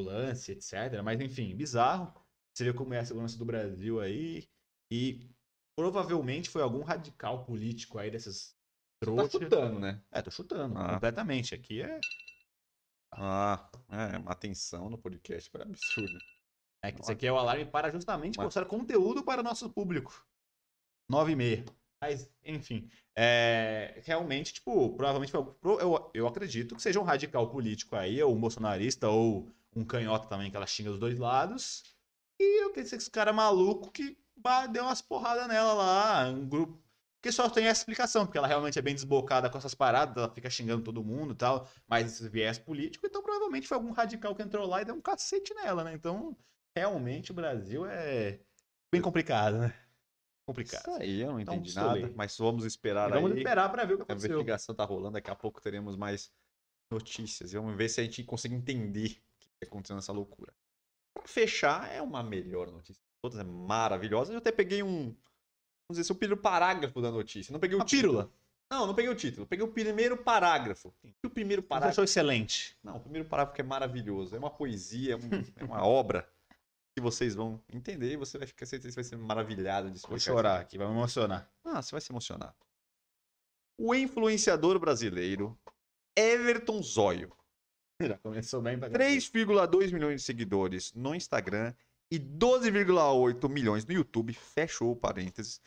ambulância, etc. Mas enfim, bizarro. Você vê como é a segurança do Brasil aí. E provavelmente foi algum radical político aí desses Tá trouxas. chutando, né? É, tô chutando, Ah. completamente. Aqui é, Ah, é, uma atenção no podcast foi absurdo. é que isso aqui é o alarme para justamente Mas- mostrar conteúdo para o nosso público. 9 e meia. Mas, enfim, é, realmente, tipo, provavelmente eu, eu acredito que seja um radical político aí, ou um bolsonarista, ou um canhota também, que ela xinga dos dois lados. E eu tenho esse cara maluco que deu umas porradas nela lá, um grupo. Porque só tem essa explicação, porque ela realmente é bem desbocada com essas paradas, ela fica xingando todo mundo e tal, mas esse viés político, então provavelmente foi algum radical que entrou lá e deu um cacete nela, né? Então, realmente o Brasil é bem complicado, né? Complicado. Isso aí, eu não Então, entendi nada, mas vamos esperar vamos aí. esperar pra ver o que A aconteceu. investigação tá rolando, daqui a pouco teremos mais notícias. E Vamos ver se a gente consegue entender o que acontecendo nessa loucura. Pra fechar, é uma melhor notícia. Todas é maravilhosa. Eu até peguei um. Vamos dizer, o primeiro parágrafo da notícia. Não peguei o Uma título. pílula. Não, não peguei o título. Peguei o primeiro parágrafo. E o primeiro Você parágrafo. achou excelente. Não, o primeiro parágrafo é maravilhoso. É uma poesia, é, é uma obra. que vocês vão entender e você vai ficar, você vai ser maravilhado de Vou chorar aqui, vai me emocionar. Ah, você vai se emocionar. O influenciador brasileiro Everton Zóio, <laughs> Já começou bem pra 3,2 milhões de seguidores no Instagram e 12,8 milhões no YouTube, fechou o parênteses,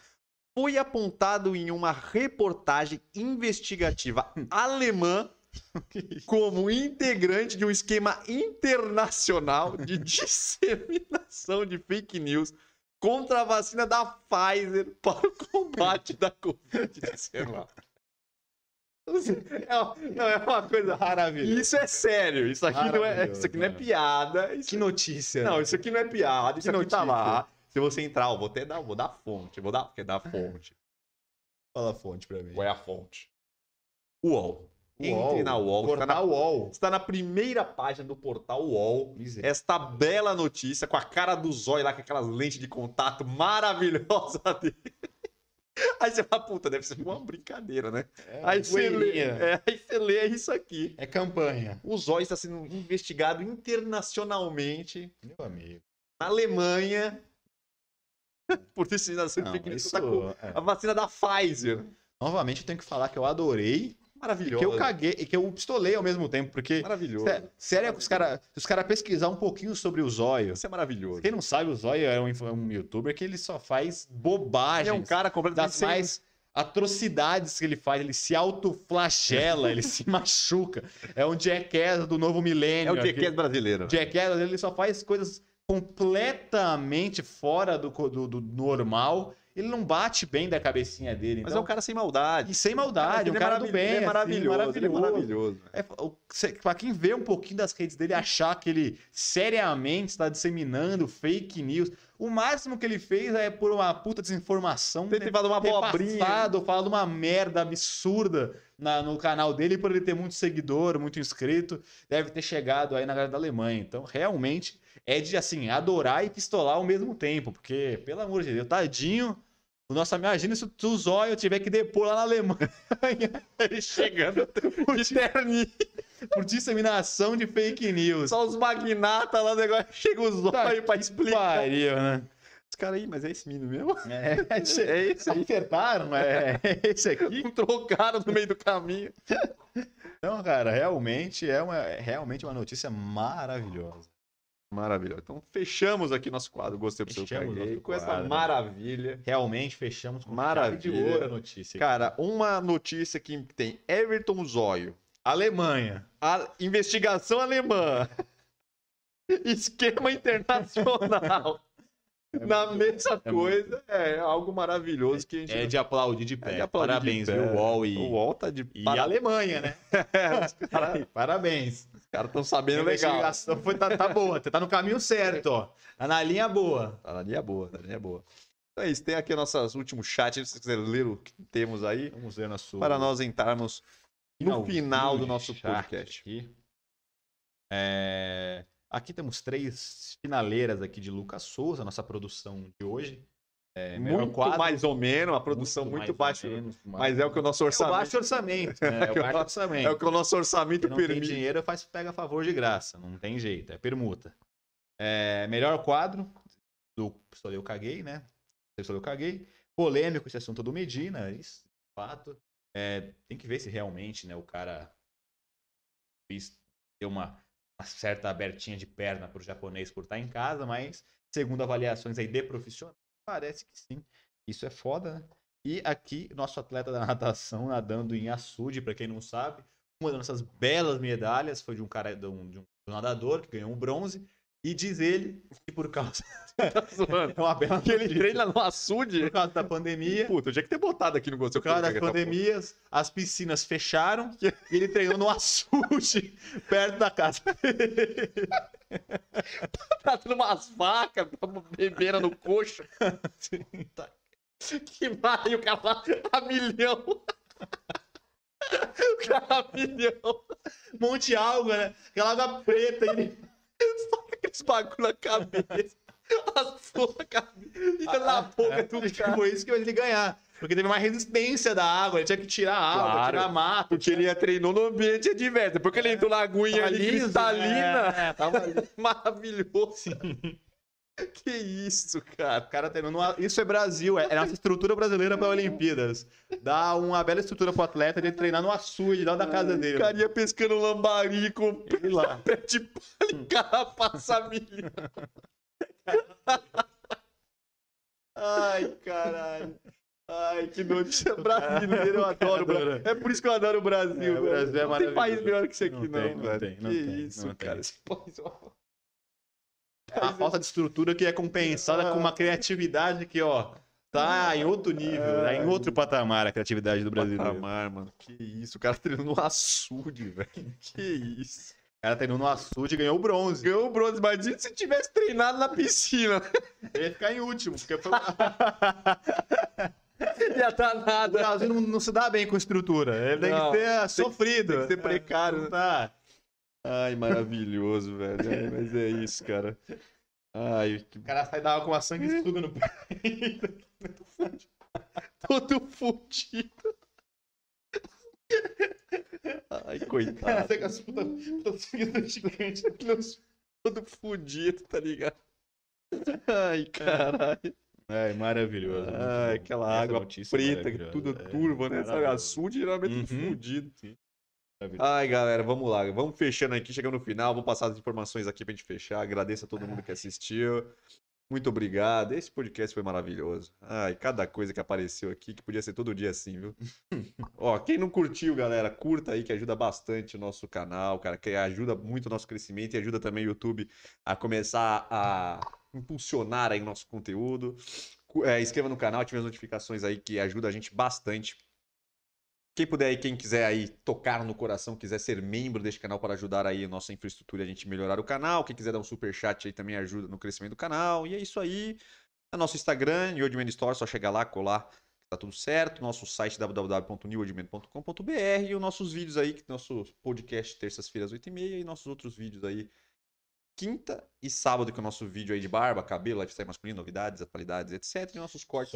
foi apontado em uma reportagem investigativa alemã <laughs> como integrante de um esquema internacional de <laughs> disseminação de fake news contra a vacina da Pfizer para o combate da Covid-19. É uma- Não, é uma coisa. Maravilhoso. Isso é sério. Isso aqui, não é, isso aqui não é piada. Isso... Que notícia. Não, isso aqui não é piada. Isso Que aqui tá notícia. lá. Se você entrar, eu vou até dar, vou dar fonte. Vou dar, porque dá fonte. Fala a fonte pra mim. Qual é a fonte? UOL. Entre UOL. na UOL. Está na, Portal UOL. está na primeira página do portal UOL. Misericórdia. Esta bela notícia com a cara do zóio lá, com aquelas lentes de contato maravilhosa dele. <laughs> Aí você fala, puta, deve ser uma brincadeira, né? É, Aí você, lê, é, aí você lê isso aqui. É campanha. O Zóio está sendo investigado internacionalmente Meu amigo. na Alemanha <laughs> por de Não, isso, contra a co- é. a vacina da Pfizer. Novamente, eu tenho que falar que eu adorei Maravilhoso. que eu caguei e que eu pistolei ao mesmo tempo, porque. Maravilhoso. sé- Sério, que os caras os cara pesquisar um pouquinho sobre o Zóio. Isso é maravilhoso. Quem não sabe, o Zóio é um, um youtuber que ele só faz Ele bobagens. é um cara completamente das sem- mais atrocidades que ele faz. Ele se autoflagela, ele se <laughs> machuca. É um jackass do novo É milênio. o aqui. Jackass brasileiro. Jackass, ele só faz coisas completamente fora do, do, do normal. Ele não bate bem da cabecinha dele. Mas então- é um cara sem maldade. E sem maldade, um Ele é cara do maravilhoso, bem. Ele é assim, maravilhoso. Ele é maravilhoso. É, pra quem vê um pouquinho das redes dele, achar que ele seriamente está disseminando fake news. O máximo que ele fez é por uma puta desinformação. Tem falado uma ter abobrinha. passado, falado uma merda absurda na- no canal dele, por ele ter muito seguidor, muito inscrito, deve ter chegado aí na galera da Alemanha. Então, realmente, é de, assim, adorar e pistolar ao mesmo tempo, porque, pelo amor de Deus, tadinho, o nosso, imagina se o Zóio tiver que depor lá na Alemanha, <laughs> Ele chegando de terninho. por disseminação de fake news. Só os magnatas lá, o negócio. Chega os Tá olhos pra explicar. Pariu, né? Os caras aí, mas é esse menino mesmo? É, <laughs> É esse aí. acertaram, é esse aqui. Não <laughs> trocaram no meio do caminho. Então, cara, realmente é uma, é realmente uma notícia maravilhosa. Maravilhoso. Então, fechamos aqui nosso quadro. Gostei do seu nosso Com essa quadro. maravilha. Realmente fechamos com Maravilha. de ouro a notícia. Cara, uma notícia que tem Everton Zóio. Alemanha. A investigação alemã. <laughs> Esquema internacional. <laughs> Na mesma é coisa, é algo maravilhoso que a gente. É de aplaudir de É pé. de aplaudir Parabéns, de pé. viu, UOL e, O UOL tá de e para- Alemanha, né? <laughs> Os caras estão sabendo A legal. investigação foi, tá, tá boa, tá no caminho certo, ó. Tá na linha boa. Tá na linha boa, tá na linha boa. Então é isso. Tem aqui nossos últimos chats. Se vocês quiserem ler o que temos aí, Vamos ver nosso... para nós entrarmos no finalzinho final do nosso chat podcast. Aqui. É, aqui temos três finaleiras aqui de Lucas Souza, nossa produção de hoje. É, melhor muito quadro, mais ou menos, uma produção muito, mais ou baixa. menos, Mas é o que o nosso É o orçamento. baixo orçamento, <laughs> né? É o baixo orçamento. É o que o nosso orçamento não tem permite. dinheiro faz pega a favor de graça, não tem jeito, é permuta. É, melhor quadro do Pistolei Eu Caguei, né? Pistolei Eu Caguei. Polêmico esse assunto do Medina, isso, de fato. É, tem que ver se realmente né, o cara fez, deu uma, uma certa abertinha de perna pro japonês por estar em casa, mas segundo avaliações aí de profissional, parece que sim. Isso é foda, né? E aqui, nosso atleta da <laughs> natação nadando em açude, para quem não sabe, uma das nossas belas medalhas foi de um cara, de um, de um nadador que ganhou um bronze. E diz ele que por causa. <laughs> Tá zoando. É uma bela Que ele treina no açude. Por causa da pandemia. Puta, eu tinha que ter botado aqui no gostei. Por causa das pandemias, as piscinas fecharam e ele treinou no açude, <laughs> perto da casa. <laughs> Tá dando umas vacas, bebeira no coxo. Tá. Que vai, o cara lá a milhão. O cara a milhão. Um monte de né? Aquela água preta. Ele... Só aqueles bagulho na cabeça. <laughs> As porra na cabeça. Fica na boca do Acho que cara. foi isso que ele ganhar. Porque teve mais resistência da água, ele tinha que tirar a água, Claro. tirar mato. Porque ele treinou no ambiente adverso. Porque ele entrou na aguinha ali cristalina. É, tava liso. <laughs> Maravilhoso. <laughs> Que isso, cara. O cara treinou numa... Isso é Brasil, é, é nossa estrutura brasileira para Olimpíadas. Dá uma bela estrutura pro atleta de treinar no açude lá da casa dele. O cara ia pescando lambari com Ele lá. pé de palha carapaça milha. Ai, caralho. Ai, que notícia <laughs> brasileiro, eu adoro Brasil. É por isso que eu adoro o Brasil, É, o. Brasil é Não tem país maravilhoso. melhor que isso aqui, Não não, tem, não velho. tem, não que isso, cara. tem. Esse país, ó. A falta de estrutura que é compensada com uma criatividade que, ó, tá em outro nível, tá em outro patamar a criatividade do brasileiro. Patamar, mano. Que isso, o cara treinando no açude, velho. Que isso. O cara treinou no açude e ganhou o bronze. Ganhou o bronze, imagina se tivesse treinado na piscina. Ele ia ficar em último, porque foi... <laughs> Ia dar o nada. Brasil não, não se dá bem com estrutura. Ele tem Não, que ser sofrido. tem que ser precário, Não né? tá. Ai, maravilhoso, velho. É, Mas é isso, cara. Ai, que O cara sai da água com a sanguessuga no <laughs> todo fudido. Ai, cara. coitado. Sai com as puta, puta sanguessuga gigante. Todo fudido, tá ligado? Ai, caralho. É, maravilhoso. Ai, aquela Essa água preta, maravilhosa. tudo É, turva, né? Sabe? Açude geralmente Uhum. fudido. Maravilhoso. Ai, galera, vamos lá. Vamos fechando aqui, chegando no final. Vou passar as informações aqui pra gente fechar. Agradeço a todo mundo que assistiu. Muito obrigado. Esse podcast foi maravilhoso. Ai, cada coisa que apareceu aqui, que podia ser todo dia assim, viu? <laughs> Ó, quem não curtiu, galera, curta aí, que ajuda bastante o nosso canal, cara, que ajuda muito o nosso crescimento e ajuda também o YouTube a começar a impulsionar aí o nosso conteúdo. É, inscreva no canal, ative as notificações aí, que ajuda a gente bastante. Quem puder aí, quem quiser aí tocar no coração, quiser ser membro deste canal para ajudar aí a nossa infraestrutura e a gente melhorar o canal, quem quiser dar um super chat aí também ajuda no crescimento do canal. E é isso aí. É nosso Instagram, Newodman Store, só chegar lá, colar, tá tudo certo. Nosso site www.newodman.com.br e os nossos vídeos aí, nosso podcast terças-feiras 8h30 e nossos outros vídeos aí quinta e sábado que é o nosso vídeo aí de barba, cabelo, lifestyle masculino, novidades, atualidades, etc. E nossos cortes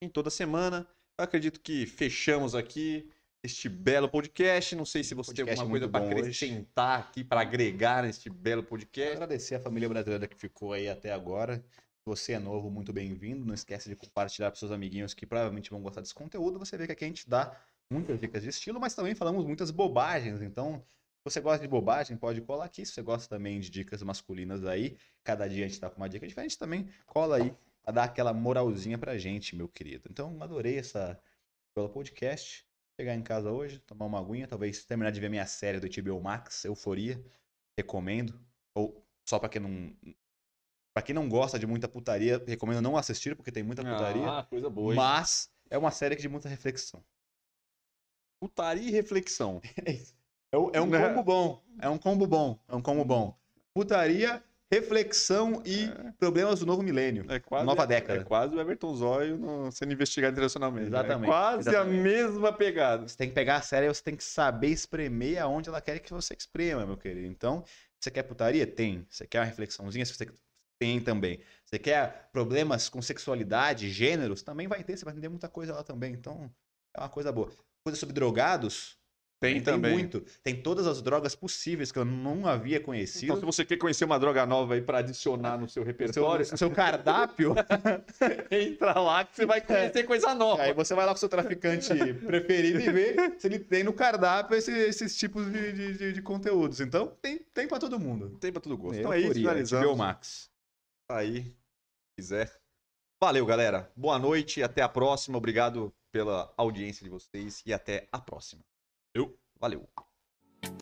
em toda semana. Eu acredito que fechamos aqui este belo podcast. Não sei se você tem Podcast alguma coisa muito para bom hoje. acrescentar aqui, para agregar neste belo Quero podcast. agradecer a família brasileira que ficou aí até agora. Se você é novo, muito bem-vindo. Não esquece de compartilhar para seus amiguinhos que provavelmente vão gostar desse conteúdo. Você vê que aqui a gente dá muitas dicas de estilo, mas também falamos muitas bobagens. Então, se você gosta de bobagem, pode colar aqui. Se você gosta também de dicas masculinas aí, cada dia a gente tá com uma dica diferente também, cola aí a dar aquela moralzinha pra gente, meu querido. Então, adorei essa pelo podcast. Chegar em casa hoje, tomar uma aguinha, talvez terminar de ver minha série do HBO Max, Euforia. Recomendo. Ou só pra quem não. Pra quem não gosta de muita putaria, recomendo não assistir, porque tem muita putaria. Ah, coisa boa. hein? mas é uma série que de muita reflexão. Putaria e reflexão. <laughs> É, um- é um Né? combo bom. É um combo bom. É um combo bom. Putaria, reflexão e problemas do novo milênio. É quase, Nova década. É quase o Everton Zóio no- sendo investigado internacionalmente. né? Exatamente, É quase exatamente. a mesma pegada. Você tem que pegar a série e você tem que saber espremer aonde ela quer que você esprema, meu querido. Então, você quer putaria? Tem. Você quer uma reflexãozinha? Se você tem também. Você quer problemas com sexualidade, gêneros? Também vai ter. Você vai entender muita coisa lá também. Então, é uma coisa boa. Coisa sobre drogados? Tem, Tem também. muito. Tem todas as drogas possíveis que eu não havia conhecido. Então, se você quer conhecer uma droga nova aí para adicionar no seu seu, repertório, no seu cardápio, <laughs> entra lá que você vai conhecer coisa nova. aí você vai lá com o seu traficante <laughs> preferido e vê se ele tem no cardápio esse- esses tipos de, de, de- de conteúdos. Então, tem, tem para todo mundo. Tem pra todo gosto. Então é isso, finalizamos. HBO Max. aí, se quiser. Valeu, galera. Boa noite, até a próxima. Obrigado pela audiência de vocês e até a próxima. Eu. Valeu.